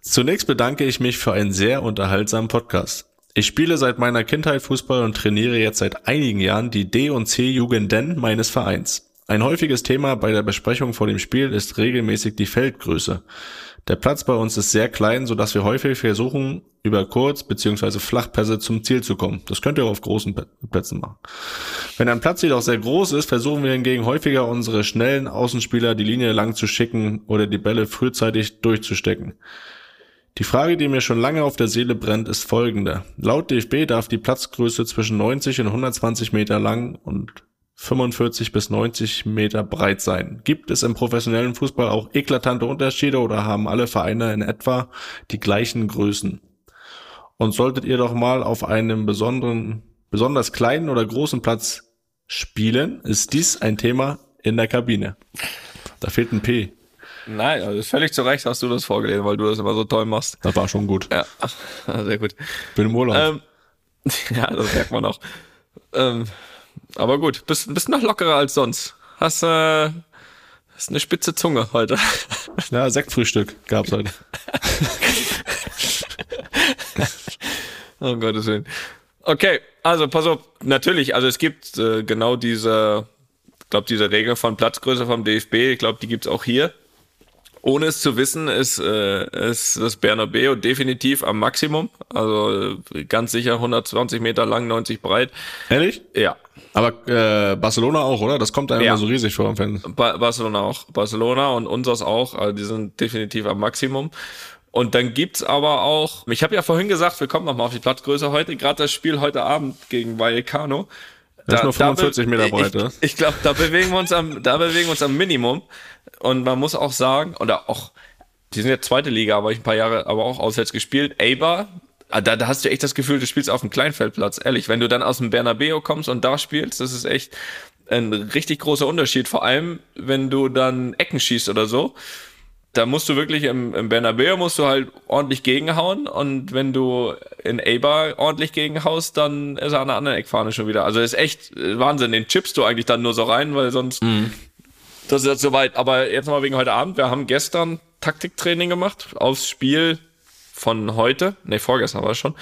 Zunächst bedanke ich mich für einen sehr unterhaltsamen Podcast. Ich spiele seit meiner Kindheit Fußball und trainiere jetzt seit einigen Jahren die D- und C-Jugenden meines Vereins. Ein häufiges Thema bei der Besprechung vor dem Spiel ist regelmäßig die Feldgröße. Der Platz bei uns ist sehr klein, sodass wir häufig versuchen, über Kurz- bzw. Flachpässe zum Ziel zu kommen. Das könnt ihr auch auf großen Plätzen machen. Wenn ein Platz jedoch sehr groß ist, versuchen wir hingegen häufiger unsere schnellen Außenspieler die Linie lang zu schicken oder die Bälle frühzeitig durchzustecken. Die Frage, die mir schon lange auf der Seele brennt, ist folgende. Laut DFB darf die Platzgröße zwischen 90 und 120 Meter lang und 45 bis 90 Meter breit sein. Gibt es im professionellen Fußball auch eklatante Unterschiede oder haben alle Vereine in etwa die gleichen Größen? Und solltet ihr doch mal auf einem besonderen, besonders kleinen oder großen Platz spielen, ist dies ein Thema in der Kabine. Da fehlt ein P. Nein, also völlig zu Recht hast du das vorgelesen, weil du das immer so toll machst. Das war schon gut. Ja, [LAUGHS] sehr gut. Bin im Urlaub. Ähm, [LAUGHS] ja, das merkt man auch. Ähm, aber gut, bist, bist noch lockerer als sonst. Hast, äh, hast eine spitze Zunge heute. [LAUGHS] Ja, Sektfrühstück gab's heute. [LAUGHS] Oh Gottes Willen. Okay, also pass auf, natürlich, also es gibt äh, genau diese, ich glaube, diese Regel von Platzgröße vom DFB, ich glaube, die gibt's auch hier. Ohne es zu wissen, ist, äh, ist das Bernabeu definitiv am Maximum. Also äh, ganz sicher 120 Meter lang, 90 breit. Ehrlich? Ja, Aber äh, Barcelona auch, oder? Das kommt einem Ja. immer so riesig vor im Fernsehen. Ba Barcelona auch. Barcelona und unseres auch. Also die sind definitiv am Maximum. Und dann gibt's aber auch, ich habe ja vorhin gesagt, wir kommen nochmal auf die Platzgröße heute, gerade das Spiel heute Abend gegen Vallecano. Das ist nur 45 be- Meter breit, ich? Ich glaube, da bewegen wir uns am, da bewegen wir uns am Minimum. Und man muss auch sagen, oder auch, die sind jetzt zweite Liga, aber ich ein paar Jahre aber auch auswärts gespielt. Eibar, ah, da, da hast du echt das Gefühl, du spielst auf dem Kleinfeldplatz. Ehrlich, wenn du dann aus dem Bernabeu kommst und da spielst, das ist echt ein richtig großer Unterschied. Vor allem, wenn du dann Ecken schießt oder so. Da musst du wirklich im, im Bernabeu musst du halt ordentlich gegenhauen und wenn du in Eibar ordentlich gegenhaust, dann ist er an der anderen Eckfahne schon wieder. Also ist echt äh, Wahnsinn. Den chippst du eigentlich dann nur so rein, weil sonst das ist jetzt soweit. Aber jetzt mal wegen heute Abend. Wir haben gestern Taktiktraining gemacht aufs Spiel von heute. Ne, vorgestern war es schon.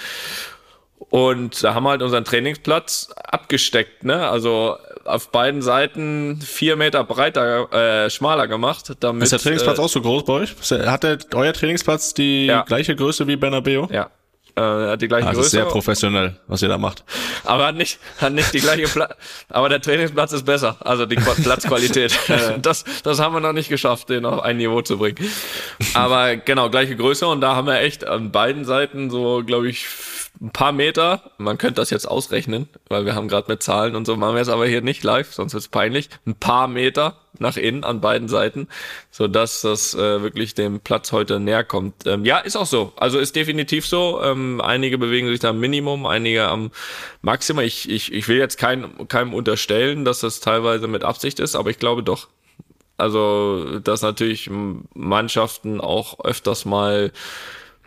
Und da haben wir halt unseren Trainingsplatz abgesteckt, ne? Also auf beiden Seiten vier Meter breiter, äh, schmaler gemacht. Damit, Ist der Trainingsplatz äh, auch so groß bei euch? Hat der, euer Trainingsplatz die Ja. gleiche Größe wie Bernabeu? Ja. Äh, hat die gleiche Ah, das ist Größe. sehr professionell, was ihr da macht. aber hat nicht, hat nicht die gleiche Pla [LAUGHS] Aber der Trainingsplatz ist besser. Also die Qua- Platzqualität. [LAUGHS] das, das haben wir noch nicht geschafft, den auf ein Niveau zu bringen. Aber genau, gleiche Größe. Und da haben wir echt an beiden Seiten so, glaube ich, ein paar Meter. Man könnte das jetzt ausrechnen, weil wir haben gerade mit Zahlen und so machen wir es aber hier nicht live, sonst wird's peinlich. Ein paar Meter nach innen an beiden Seiten, so dass das äh, wirklich dem Platz heute näher kommt. Ähm, ja, ist auch so. Also ist definitiv so. Ähm, einige bewegen sich da am Minimum, einige am Maximum. Ich, ich, ich will jetzt kein, keinem unterstellen, dass das teilweise mit Absicht ist, aber ich glaube doch. Also, dass natürlich Mannschaften auch öfters mal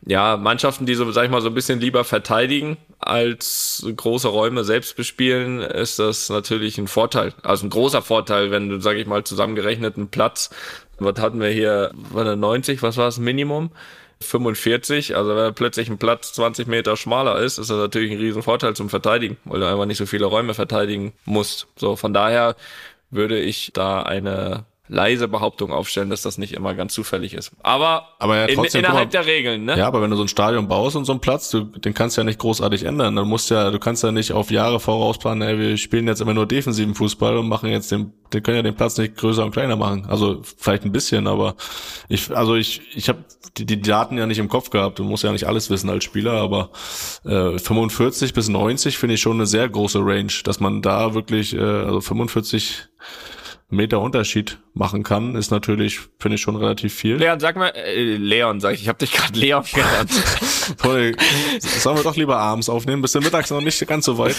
ja, Mannschaften, die so, sag ich mal, so ein bisschen lieber verteidigen als große Räume selbst bespielen, ist das natürlich ein Vorteil. Also ein großer Vorteil, wenn du, sag ich mal, zusammengerechneten Platz, was hatten wir hier, war der 90, was war das Minimum? 45, also wenn plötzlich ein Platz 20 Meter schmaler ist, ist das natürlich ein Riesenvorteil zum Verteidigen, weil du einfach nicht so viele Räume verteidigen musst. So, von daher würde ich da eine leise Behauptung aufstellen, dass das nicht immer ganz zufällig ist. Aber, aber ja, trotzdem, in, innerhalb mal, der Regeln, ne? Ja, aber wenn du so ein Stadion baust und so einen Platz, du, den kannst du ja nicht großartig ändern. Dann musst ja, du kannst ja nicht auf Jahre vorausplanen, ey, wir spielen jetzt immer nur defensiven Fußball und machen jetzt den, den können ja den Platz nicht größer und kleiner machen. Also vielleicht ein bisschen, aber ich, also ich, ich habe die, die Daten ja nicht im Kopf gehabt. Du musst ja nicht alles wissen als Spieler, aber äh, 45 bis 90 finde ich schon eine sehr große Range, dass man da wirklich, äh, also 45 Meter Unterschied machen kann, ist natürlich, finde ich, schon relativ viel. Leon, sag mal, äh, Leon, sag ich, ich habe dich gerade Leon genannt. [LAUGHS] Toll, sollen wir doch lieber abends aufnehmen, bis mittags noch nicht ganz so weit.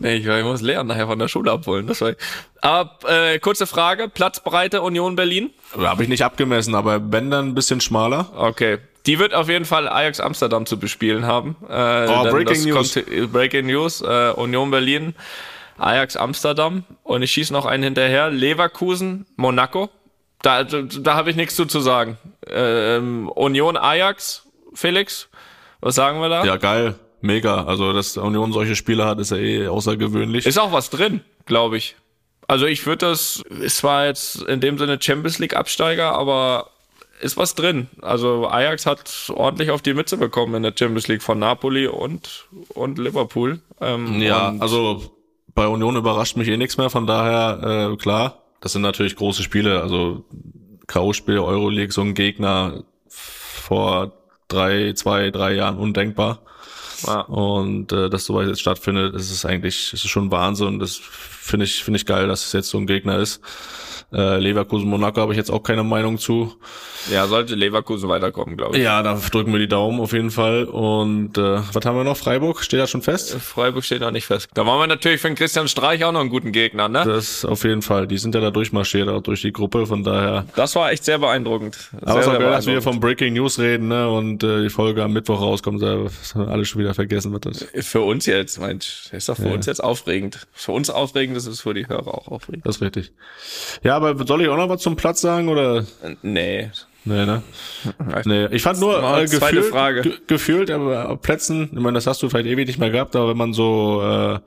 Nee, ich, ich muss Leon nachher von der Schule abholen. Das war, aber äh, kurze Frage, Platzbreite Union Berlin? Habe ich nicht abgemessen, aber wenn dann ein bisschen schmaler. Okay. Die wird auf jeden Fall Ajax Amsterdam zu bespielen haben. Äh, oh, Breaking News. Kommt, Breaking News, äh, Union Berlin. Ajax Amsterdam und ich schieße noch einen hinterher. Leverkusen, Monaco. Da, da, habe ich nichts zu, zu sagen. Ähm, Union Ajax, Felix, was sagen wir da? Ja, geil. Mega. Also, dass Union solche Spiele hat, ist ja eh außergewöhnlich. Ist auch was drin, glaube ich. Also ich würde das, es war jetzt in dem Sinne Champions League Absteiger, aber ist was drin. Also Ajax hat ordentlich auf die Mütze bekommen in der Champions League von Napoli und, und Liverpool. Ähm, ja, und also bei Union überrascht mich eh nichts mehr, von daher, äh, klar, das sind natürlich große Spiele, also K.O.-Spiel, Euroleague, so ein Gegner vor drei, zwei, drei Jahren undenkbar. Ja. Und äh, dass sowas jetzt stattfindet, ist es eigentlich, ist es schon Wahnsinn. Das finde ich, finde ich geil, dass es jetzt so ein Gegner ist. Äh, Leverkusen Monaco habe ich jetzt auch keine Meinung zu. Ja, sollte Leverkusen weiterkommen, glaube ich. Ja, da drücken wir die Daumen auf jeden Fall. Und äh, was haben wir noch? Freiburg? Steht da schon fest? Freiburg steht noch nicht fest. Da waren wir natürlich für den Christian Streich auch noch einen guten Gegner, ne? Das auf jeden Fall. Die sind ja da durchmarschiert, auch durch die Gruppe, von daher. Das war echt sehr beeindruckend. Sehr, Aber es ist auch geil, dass wir vom Breaking News reden, ne? Und äh, die Folge am Mittwoch rauskommt, da alles schon wieder vergessen wird das. Für uns jetzt, Mensch, ist doch für ja. uns jetzt aufregend. Für uns aufregend, das ist für die Hörer auch aufregend. Das ist richtig. Ja, aber soll ich auch noch was zum Platz sagen, oder? Nee. Nee, ne? Nee. Ich fand nur äh, gefühlt, Frage. gefühlt, aber auf Plätzen, ich meine, das hast du vielleicht ewig nicht mehr gehabt, aber wenn man so äh,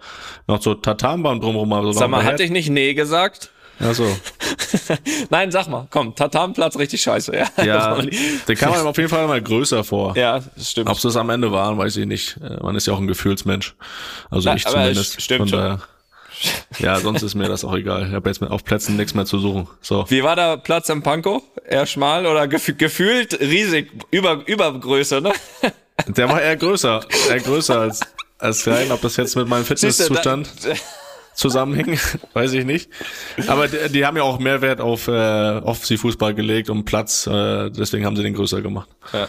noch so Tatanbahn drumherum hat. So Sag mal, hatte ich nicht nee gesagt? Ja, so. [LAUGHS] Nein, sag mal, komm, Tatanplatz richtig scheiße, ja. Ja, den kann man auf jeden Fall mal größer vor. Ja, das stimmt. Ob es das am Ende waren, weiß ich nicht. Äh, man ist ja auch ein Gefühlsmensch. Also Na, ich zumindest. Stimmt Von daher. Ja, sonst ist mir das auch egal. Ich habe jetzt auf Plätzen nichts mehr zu suchen. So. Wie war der Platz im Pankow? Eher schmal oder gef gefühlt riesig, über, Übergröße, ne? [LAUGHS] Der war eher größer, eher größer als, als klein. Ob das jetzt mit meinem Fitnesszustand zusammenhängt, [LAUGHS] weiß ich nicht. Aber die, die, haben ja auch Mehrwert auf äh, Offensiv-Fußball gelegt und Platz. Äh, deswegen haben sie den größer gemacht. Ja.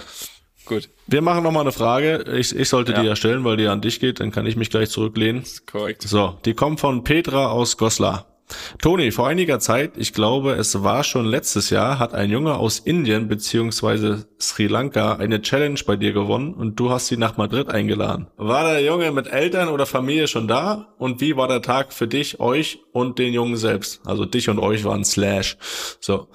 Gut. Wir machen noch mal eine Frage. Ich, ich sollte ja. die ja stellen, weil die an dich geht. Dann kann ich mich gleich zurücklehnen. korrekt. So, die kommt von Petra aus Goslar. Toni, vor einiger Zeit, ich glaube, es war schon letztes Jahr, hat ein Junge aus Indien beziehungsweise Sri Lanka eine Challenge bei dir gewonnen und du hast sie nach Madrid eingeladen. War der Junge mit Eltern oder Familie schon da? Und wie war der Tag für dich, euch und den Jungen selbst? Also dich und euch waren Slash. So.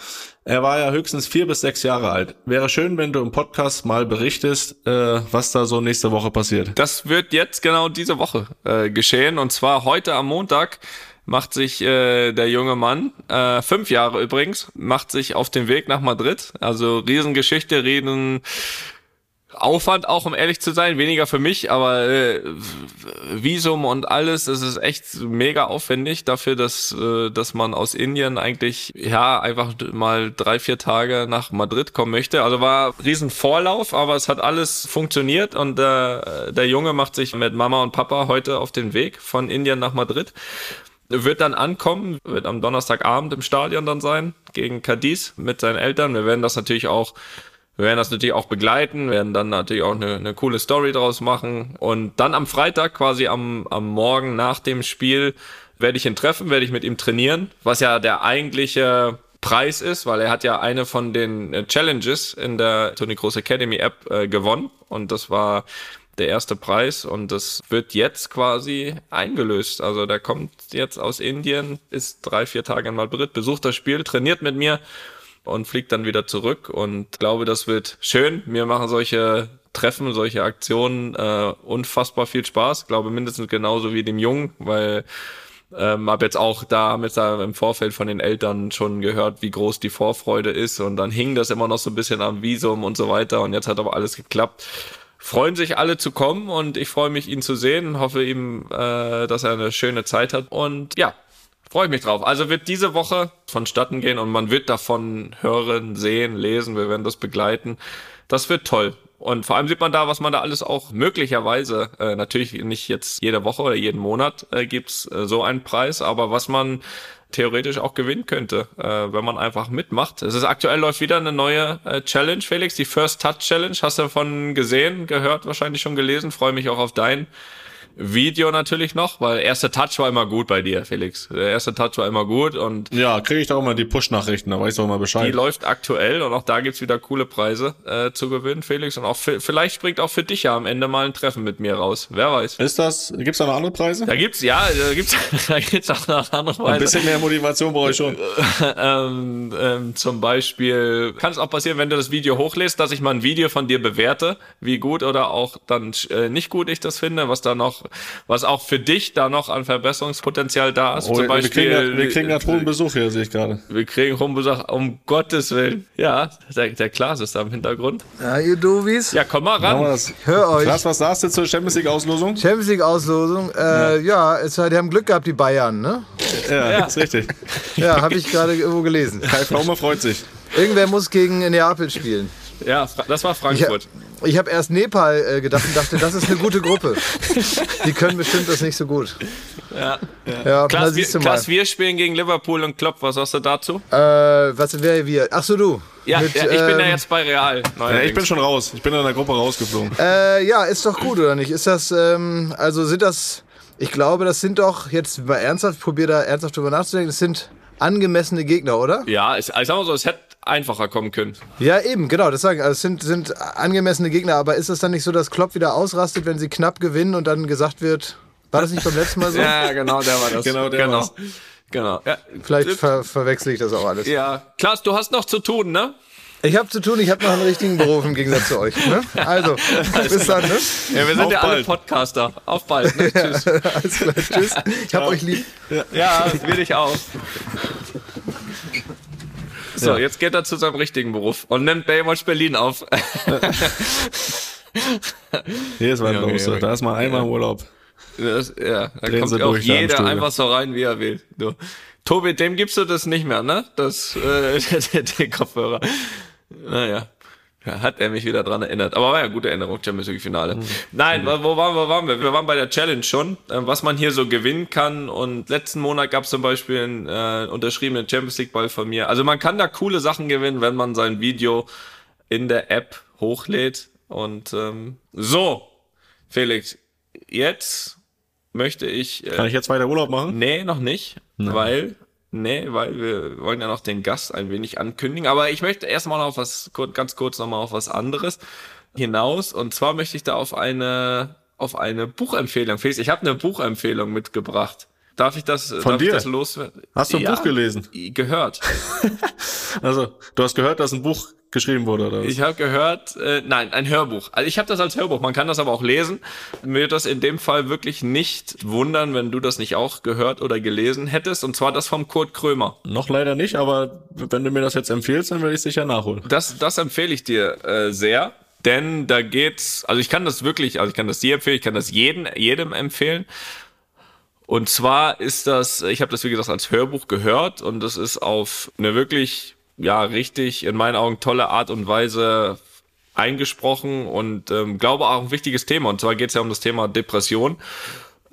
Er war ja höchstens vier bis sechs Jahre alt. Wäre schön, wenn du im Podcast mal berichtest, äh, was da so nächste Woche passiert. Das wird jetzt genau diese Woche äh, geschehen. Und zwar heute am Montag macht sich äh, der junge Mann, äh, fünf Jahre übrigens, macht sich auf den Weg nach Madrid. Also Riesengeschichte, Riesen Aufwand auch, um ehrlich zu sein, weniger für mich, aber äh, Visum und alles, das ist echt mega aufwendig dafür, dass, äh, dass man aus Indien eigentlich ja einfach mal drei, vier Tage nach Madrid kommen möchte. Also war riesen Vorlauf, aber es hat alles funktioniert und äh, der Junge macht sich mit Mama und Papa heute auf den Weg von Indien nach Madrid. Wird dann ankommen, wird am Donnerstagabend im Stadion dann sein, gegen Cadiz mit seinen Eltern. Wir werden das natürlich auch wir werden das natürlich auch begleiten, werden dann natürlich auch eine, eine coole Story draus machen. Und dann am Freitag, quasi am, am Morgen nach dem Spiel, werde ich ihn treffen, werde ich mit ihm trainieren, was ja der eigentliche Preis ist, weil er hat ja eine von den äh, Challenges in der Tony Groß Academy App äh, gewonnen und das war der erste Preis und das wird jetzt quasi eingelöst. Also der kommt jetzt aus Indien, ist drei, vier Tage in Madrid, besucht das Spiel, trainiert mit mir und fliegt dann wieder zurück und glaube, das wird schön. Wir machen solche Treffen, solche Aktionen äh, unfassbar viel Spaß. Glaube mindestens genauso wie dem Jungen, weil ähm, habe jetzt auch da, haben jetzt im Vorfeld von den Eltern schon gehört, wie groß die Vorfreude ist und dann hing das immer noch so ein bisschen am Visum und so weiter und jetzt hat aber alles geklappt. Freuen sich alle zu kommen und ich freue mich, ihn zu sehen. Hoffe ihm, äh, dass er eine schöne Zeit hat und ja, freue ich mich drauf. Also wird diese Woche vonstatten gehen und man wird davon hören, sehen, lesen. Wir werden das begleiten. Das wird toll. Und vor allem sieht man da, was man da alles auch möglicherweise, äh, natürlich nicht jetzt jede Woche oder jeden Monat äh, gibt's äh, so einen Preis, aber was man theoretisch auch gewinnen könnte, äh, wenn man einfach mitmacht. Es ist aktuell läuft wieder eine neue äh, Challenge, Felix, die First Touch Challenge. Hast du davon gesehen, gehört, wahrscheinlich schon gelesen. Freue mich auch auf dein Video natürlich noch, weil erster Touch war immer gut bei dir, Felix. Der erste Touch war immer gut und Ja, kriege ich da auch mal die Push-Nachrichten, da weiß ich auch mal die Bescheid. läuft aktuell und auch da gibt's wieder coole Preise äh, zu gewinnen, Felix. Und auch für, vielleicht springt auch für dich ja am Ende mal ein Treffen mit mir raus. Wer weiß. Ist das, gibt's da noch andere Preise? Da gibt's, ja, da gibt's, [LAUGHS] da gibt's auch noch andere Ein Preise. bisschen mehr Motivation brauche ich schon. [LAUGHS] ähm, ähm, zum Beispiel kann es auch passieren, wenn du das Video hochlässt, dass ich mal ein Video von dir bewerte, wie gut oder auch dann äh, nicht gut ich das finde, was da noch, was auch für dich da noch an Verbesserungspotenzial da ist. Oh, zum wir Beispiel, kriegen, ja- wir kriegen ja hohen Besuch hier, sehe ich gerade. wir kriegen hohen Besuch, um Gottes Willen. Ja, der, der Klaas ist da im Hintergrund. Ja, ihr Dovis. Ja, komm mal wir ran. das. Hör euch. Klaas, was sagst du zur Champions League Auslosung? Champions League Auslosung. Äh, ja, es, die haben Glück gehabt, die Bayern, ne? Ja, ist richtig. [LAUGHS] Ja, habe ich gerade irgendwo gelesen. Kai Pflaume freut sich. Irgendwer muss gegen Neapel spielen. Ja, das war Frankfurt. Ich habe erst Nepal äh, gedacht und dachte, das ist eine gute Gruppe. Die können bestimmt das nicht so gut. Ja. Ja, da Klaas, wir, siehst du mal. Klaas, wir spielen gegen Liverpool und Klopp. Was sagst du dazu? Äh, was wäre wir? Ach so, du. Ja, Mit, ja ich bin ja ähm, jetzt bei Real. Ja, ich bin schon raus. Ich bin in der Gruppe rausgeflogen. Äh, ja, ist doch gut, oder nicht? Ist das, ähm, also sind das, ich glaube, das sind doch, jetzt mal ernsthaft, probier da ernsthaft drüber nachzudenken, das sind angemessene Gegner, oder? Ja, es, ich sag mal so, es hätte einfacher kommen können. Ja, eben, genau, das sagen. Also es sind, sind angemessene Gegner, aber ist es dann nicht so, dass Klopp wieder ausrastet, wenn sie knapp gewinnen und dann gesagt wird, war das nicht beim letzten Mal so? [LAUGHS] Ja, genau, der war das. Genau, der genau. war's. Genau. Ja, Vielleicht ver verwechsel ich das auch alles. ja. Klaas, du hast noch zu tun, ne? Ich habe zu tun, ich habe noch einen richtigen Beruf im Gegensatz zu euch. Ne? Also, [LAUGHS] bis dann, ne? Ja, wir sind Auf ja alle bald. Podcaster. Auf bald. Ne? [LAUGHS] Tschüss. Alles klar, tschüss. Ich hab euch lieb. Ja, will ich auch. So, jetzt geht er zu seinem richtigen Beruf und nimmt Baywatch Berlin auf. [LAUGHS] Hier ist was Junge, los. Junge. Da ist mal einmal Urlaub. Das, ja, da Drehen kommt sie auch jeder einfach so rein, wie er will. Du. Tobi, dem gibst du das nicht mehr, ne? Das, äh, [LAUGHS] den, den Kopfhörer. Naja. Hat er mich wieder dran erinnert. Aber war ja eine gute Erinnerung, Champions League Finale. Mhm. Nein, wo wo waren, wo waren wir? Wir waren bei der Challenge schon, äh, was man hier so gewinnen kann. Und letzten Monat gab es zum Beispiel einen äh, unterschriebenen Champions League Ball von mir. Also man kann da coole Sachen gewinnen, wenn man sein Video in der App hochlädt. Und ähm, so, Felix, jetzt möchte ich. Äh, Kann ich jetzt weiter Urlaub machen? Nee, noch nicht, weil nee, weil wir wollen ja noch den Gast ein wenig ankündigen, aber ich möchte erstmal noch auf was ganz kurz noch mal auf was anderes hinaus und zwar möchte ich da auf eine auf eine Buchempfehlung. Felix, ich habe eine Buchempfehlung mitgebracht. Darf ich das Von darf dir? ich das loswerden? Hast du ein Buch gelesen? Gehört. [LAUGHS] Also, du hast gehört, dass ein Buch geschrieben wurde, oder was? Ich habe gehört, äh, nein, ein Hörbuch. Also ich habe das als Hörbuch, man kann das aber auch lesen. Mir wird das in dem Fall wirklich nicht wundern, wenn du das nicht auch gehört oder gelesen hättest. Und zwar das vom Kurt Krömer. Noch leider nicht, aber wenn du mir das jetzt empfiehlst, dann werde ich sicher nachholen. Das, das empfehle ich dir äh, sehr, denn da geht's, also ich kann das wirklich, also ich kann das dir empfehlen, ich kann das jeden, jedem empfehlen. Und zwar ist das, ich habe das wie gesagt als Hörbuch gehört und das ist auf eine wirklich, ja, richtig, in meinen Augen tolle Art und Weise eingesprochen und ähm, glaube auch ein wichtiges Thema. Und zwar geht's ja um das Thema Depression,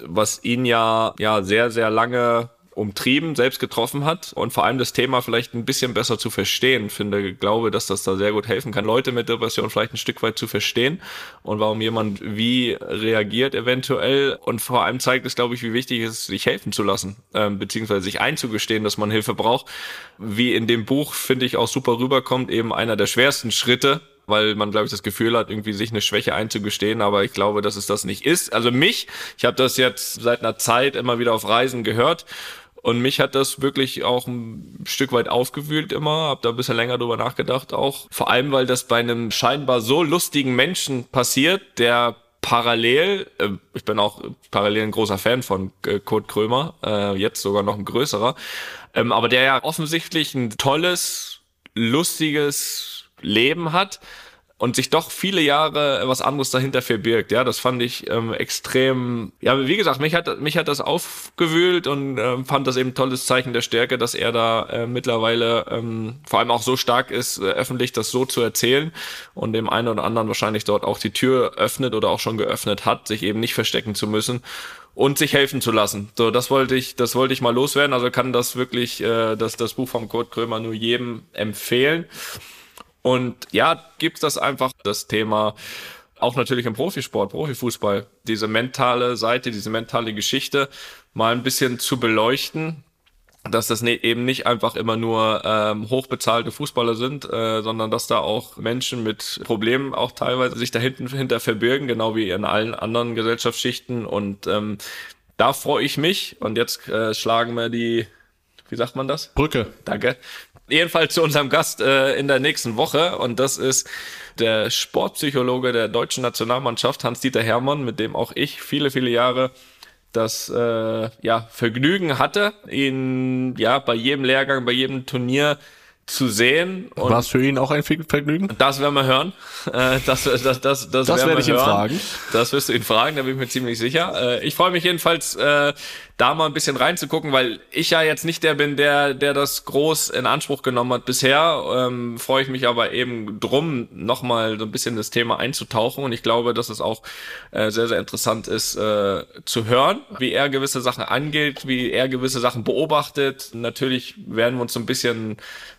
was ihn ja, ja sehr, sehr lange umtrieben, selbst getroffen hat und vor allem das Thema vielleicht ein bisschen besser zu verstehen. Finde, glaube, dass das da sehr gut helfen kann, Leute mit Depression vielleicht ein Stück weit zu verstehen und warum jemand wie reagiert eventuell und vor allem zeigt es, glaube ich, wie wichtig es ist, sich helfen zu lassen, ähm, beziehungsweise sich einzugestehen, dass man Hilfe braucht. Wie in dem Buch, finde ich, auch super rüberkommt, eben einer der schwersten Schritte, weil man, glaube ich, das Gefühl hat, irgendwie sich eine Schwäche einzugestehen, aber ich glaube, dass es das nicht ist. Also mich, ich habe das jetzt seit einer Zeit immer wieder auf Reisen gehört und mich hat das wirklich auch ein Stück weit aufgewühlt immer, habe da ein bisschen länger drüber nachgedacht auch. Vor allem, weil das bei einem scheinbar so lustigen Menschen passiert, der parallel, äh, ich bin auch parallel ein großer Fan von äh, Kurt Krömer, äh, jetzt sogar noch ein größerer, ähm, aber der ja offensichtlich ein tolles, lustiges Leben hat und sich doch viele Jahre was anderes dahinter verbirgt. Ja, das fand ich ähm, extrem. Ja, wie gesagt, mich hat mich hat das aufgewühlt und ähm, fand das eben tolles Zeichen der Stärke, dass er da äh, mittlerweile ähm, vor allem auch so stark ist, äh, öffentlich das so zu erzählen und dem einen oder anderen wahrscheinlich dort auch die Tür öffnet oder auch schon geöffnet hat, sich eben nicht verstecken zu müssen und sich helfen zu lassen. So, das wollte ich, das wollte ich mal loswerden. Also kann das wirklich, äh, das das Buch vom Kurt Krömer nur jedem empfehlen. Und ja, gibt's das einfach, das Thema auch natürlich im Profisport, Profifußball, diese mentale Seite, diese mentale Geschichte mal ein bisschen zu beleuchten, dass das ne, eben nicht einfach immer nur ähm, hochbezahlte Fußballer sind, äh, sondern dass da auch Menschen mit Problemen auch teilweise sich da hinten hinter verbirgen, genau wie in allen anderen Gesellschaftsschichten. Und ähm, da freue ich mich. Und jetzt äh, schlagen wir die, wie sagt man das? Brücke. Danke jedenfalls zu unserem Gast äh, in der nächsten Woche. Und das ist der Sportpsychologe der deutschen Nationalmannschaft Hans-Dieter Hermann, mit dem auch ich viele, viele Jahre das äh, ja, Vergnügen hatte, ihn ja bei jedem Lehrgang, bei jedem Turnier zu sehen. War es für ihn auch ein Vergnügen? Das werden wir hören. Äh, das, das, das, das, das werde ich hören. ihn fragen. Das wirst du ihn fragen, da bin ich mir ziemlich sicher. Äh, ich freue mich jedenfalls, äh, da mal ein bisschen reinzugucken, weil ich ja jetzt nicht der bin, der, der das groß in Anspruch genommen hat bisher. Ähm, freue ich mich aber eben drum, nochmal so ein bisschen das Thema einzutauchen. Und ich glaube, dass es auch äh, sehr, sehr interessant ist äh, zu hören, wie er gewisse Sachen angeht, wie er gewisse Sachen beobachtet. Natürlich werden wir uns so ein bisschen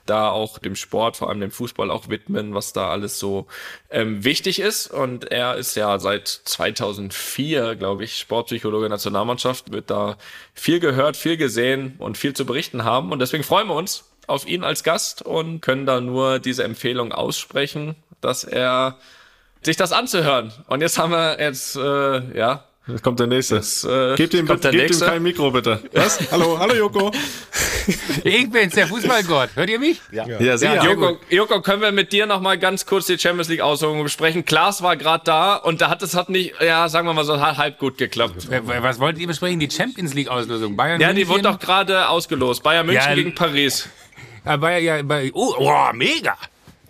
da auch dem Sport, vor allem dem Fußball auch widmen, was da alles so ähm, wichtig ist. Und er ist ja seit 2004, glaube ich, Sportpsychologe Nationalmannschaft, wird da viel gehört, viel gesehen und viel zu berichten haben. Und deswegen freuen wir uns auf ihn als Gast und können da nur diese Empfehlung aussprechen, dass er sich das anzuhören. Und jetzt haben wir jetzt, äh, ja, Jetzt kommt der nächste. Das, äh, gebt ihm, gebt ihm kein Mikro, bitte. Was? [LAUGHS] hallo, hallo Joko. ich bin's, der Fußballgott. Hört ihr mich? Ja, ja, ja, ja Joko, Joko, können wir mit dir noch mal ganz kurz die Champions League Auslosung besprechen? Klaas war gerade da und da hat es hat nicht, ja, sagen wir mal so halb gut geklappt. Was wollt ihr besprechen? Die Champions League Auslosung. Bayern Ja, München? die wurde doch gerade ausgelost. Bayern München ja, gegen Paris. Ja, Bayern, ja, bei, oh, oh, mega.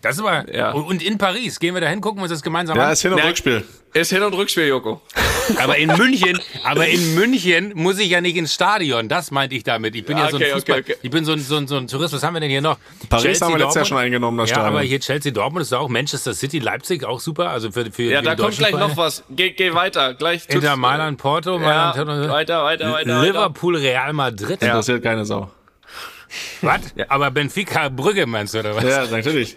Das aber, ja. und in Paris, gehen wir da hin, gucken wir uns das gemeinsam ja, an? Ja, ist Hin- und Rückspiel. Ist Hin- und Rückspiel, Joko. [LAUGHS] Aber in München, aber in München muss ich ja nicht ins Stadion. Das meinte ich damit. Ich bin ja, so ein Fußball, okay, okay. ich bin so ein, so, ein, so ein Tourist. Was haben wir denn hier noch? Paris Chelsea, haben wir letztes Jahr schon eingenommen, das Ja, Stadion. aber hier Chelsea, Dortmund ist auch Manchester City, Leipzig auch super. Also für, für Ja, da kommt gleich Vereine. noch was. Geh, geh weiter. Gleich Inter Mailand, Porto, Mailand, ja, weiter, weiter, weiter. Liverpool, Real Madrid. Ja. Interessiert keine Sau. Was? Ja. Aber Benfica Brügge meinst du, oder was? Ja, natürlich.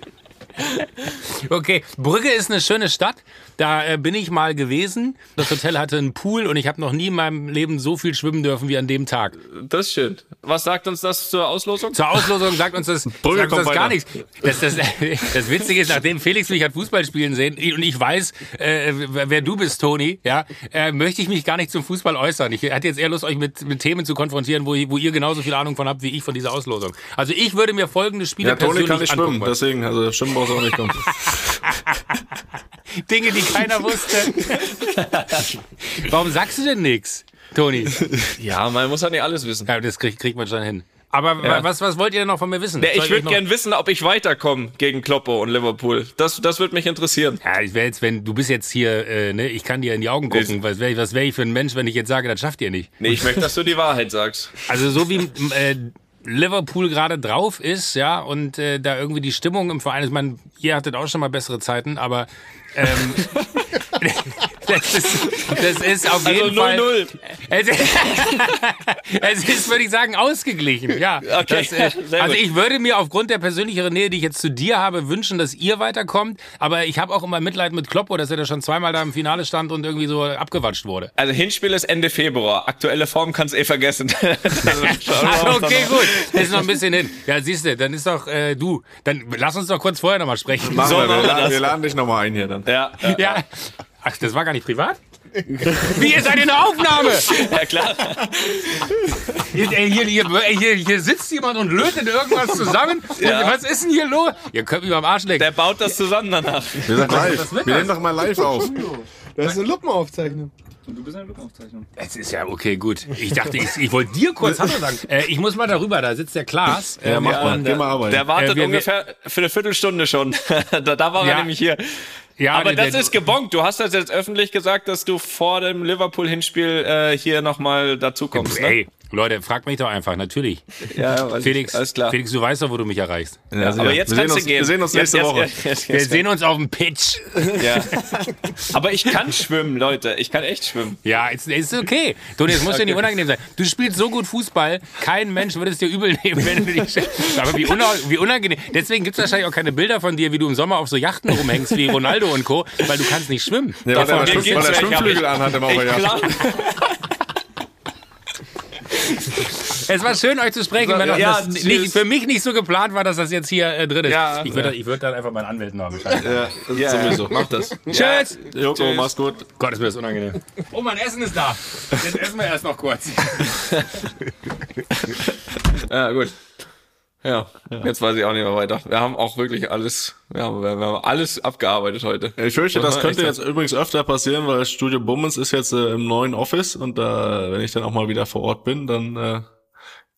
Okay, Brügge ist eine schöne Stadt. Da äh, bin ich mal gewesen. Das Hotel hatte einen Pool und ich habe noch nie in meinem Leben so viel schwimmen dürfen wie an dem Tag. Das ist schön. Was sagt uns das zur Auslosung? Zur Auslosung sagt uns das, sagt uns das gar nichts. Das, das, das Witzige ist, nachdem Felix mich hat Fußball spielen sehen und ich weiß, äh, wer du bist, Toni, ja, äh, möchte ich mich gar nicht zum Fußball äußern. Ich hatte jetzt eher Lust, euch mit, mit Themen zu konfrontieren, wo, wo ihr genauso viel Ahnung von habt wie ich von dieser Auslosung. Also ich würde mir folgende Spiele ja, Toni kann nicht schwimmen, deswegen, also schwimmen brauchst du auch nicht kommen. [LAUGHS] [LAUGHS] Dinge, die keiner wusste. Warum sagst du denn nichts, Toni? Ja, man muss ja nicht alles wissen. Ja, das kriegt krieg man schon hin. Aber ja. was, was wollt ihr denn noch von mir wissen? Ja, ich würde gern wissen, ob ich weiterkomme gegen Kloppo und Liverpool. Das, das würde mich interessieren. Ja, ich wäre jetzt, wenn du bist jetzt hier, äh, ne, ich kann dir in die Augen gucken. Ich, was wäre was wär ich für ein Mensch, wenn ich jetzt sage, das schafft ihr nicht? Nee, ich möchte, dass du die Wahrheit sagst. Also so wie äh, Liverpool gerade drauf ist, ja, und äh, da irgendwie die Stimmung im Verein ist. Ich meine, ihr hattet auch schon mal bessere Zeiten, aber ähm, [LAUGHS] [LAUGHS] das, ist, das ist auf jeden Also Fall. 0-0. Es, [LAUGHS] es ist, würde ich sagen, ausgeglichen. Ja. Okay, Das, äh, also ich würde mir aufgrund der persönlicheren Nähe, die ich jetzt zu dir habe, wünschen, dass ihr weiterkommt. Aber ich habe auch immer Mitleid mit Kloppo, dass er da schon zweimal da im Finale stand und irgendwie so abgewatscht wurde. Also Hinspiel ist Ende Februar. Aktuelle Form kannst eh vergessen. [LAUGHS] Also [LAUGHS] okay, gut. Das ist noch ein bisschen hin. Ja, siehst du, dann ist doch äh, du. Dann lass uns doch kurz vorher nochmal sprechen. Machen So wir, wir, laden, das. wir laden dich nochmal ein hier dann. Ja, ja, Ja. Ach, das war gar nicht privat? Wie, in der Aufnahme? [LAUGHS] ja, klar. Hier, hier, hier, hier, hier sitzt jemand und lötet irgendwas zusammen. Ja. Was ist denn hier los? Ihr könnt mich am Arsch lecken. Der baut das zusammen danach. Wir sind live. Wir das? nehmen doch mal live auf. Das ist eine Luppenaufzeichnung. Es ist ja okay, gut. Ich dachte, ich, ich wollte dir kurz Hallo sagen. Äh, ich muss mal darüber, da sitzt der Klaas. Ja, Ähm, mach mal. und, Geh mal arbeiten. Der wartet Äh, wir- ungefähr für eine Viertelstunde schon. [LAUGHS] da, da war Ja. er nämlich hier. ja, Aber der- das der- ist gebongt. Du hast das jetzt öffentlich gesagt, dass du vor dem Liverpool-Hinspiel äh, hier nochmal dazukommst. Ne? Leute, fragt mich doch einfach, natürlich. Ja, Felix, ich. alles klar. Felix, du weißt doch, wo du mich erreichst. Ja, Aber jetzt wir kannst sehen du uns, gehen. Wir sehen uns nächste jetzt- Woche. jetzt- jetzt- Wir jetzt- sehen uns auf dem Pitch. [LAUGHS] Ja. Aber ich kann schwimmen, Leute. Ich kann echt schwimmen. Ja, ist, ist okay. Toni, es muss ja nicht unangenehm sein. Du spielst so gut Fußball, kein Mensch würde es dir übel nehmen, wenn du dich. [LAUGHS] Aber wie, wie unangenehm. Deswegen gibt es wahrscheinlich auch keine Bilder von dir, wie du im Sommer auf so Yachten rumhängst wie Ronaldo und Co., weil du kannst nicht schwimmen. Ja, weil Davon weil hab Schwimmflügel anhat im Ich Auerjahr. [LAUGHS] [LAUGHS] Es war schön, euch zu sprechen, wenn Ja, das tschüss. nicht, für mich nicht so geplant war, dass das jetzt hier äh, drin ist. Ja. ich würde ich würd dann einfach meinen Anwälten sagen. Ja, Ja, sowieso. Mach das. Tschüss! Joko, mach's gut. Gott, ist mir das unangenehm. Oh, mein Essen ist da. Jetzt essen wir erst noch kurz. [LAUGHS] Ja, gut. Ja, jetzt weiß ich auch nicht mehr weiter. Wir haben auch wirklich alles, wir haben, wir haben alles abgearbeitet heute. Ich fürchte, das könnte jetzt übrigens öfter passieren, weil Studio Bummens ist jetzt äh, im neuen Office und da, wenn ich dann auch mal wieder vor Ort bin, dann äh,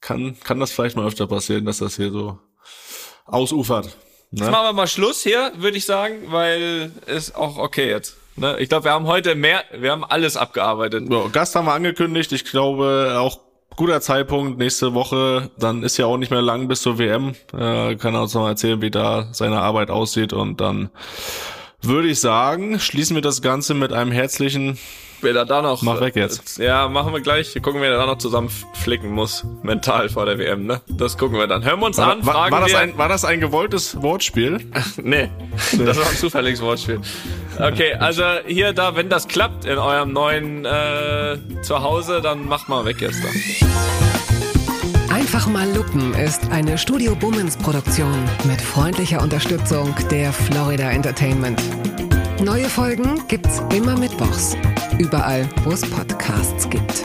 kann, kann das vielleicht mal öfter passieren, dass das hier so ausufert. Jetzt Ne? machen wir mal Schluss hier, würde ich sagen, weil ist auch okay jetzt. Ne? Ich glaube, wir haben heute mehr, wir haben alles abgearbeitet. So, Gast haben wir angekündigt. Ich glaube, auch guter Zeitpunkt nächste Woche. Dann ist ja auch nicht mehr lang bis zur WM. Äh, kann er uns noch mal erzählen, wie da seine Arbeit aussieht. Und dann würde ich sagen, schließen wir das Ganze mit einem herzlichen Wer da, da noch. Mach weg jetzt. Ja, machen wir gleich. Gucken, wer da noch zusammen flicken muss. Mental vor der WM, ne? Das gucken wir dann. Hören wir uns War, an, war, fragen war, das wir. ein, war das ein gewolltes Wortspiel? [LAUGHS] Nee, das war ein zufälliges Wortspiel. Okay, [LAUGHS] also hier, da, wenn das klappt in eurem neuen äh, Zuhause, dann macht mal weg jetzt da. Einfach mal Lupen ist eine Studio Bummens Produktion mit freundlicher Unterstützung der Florida Entertainment. Neue Folgen gibt's immer mittwochs. Überall, wo es Podcasts gibt.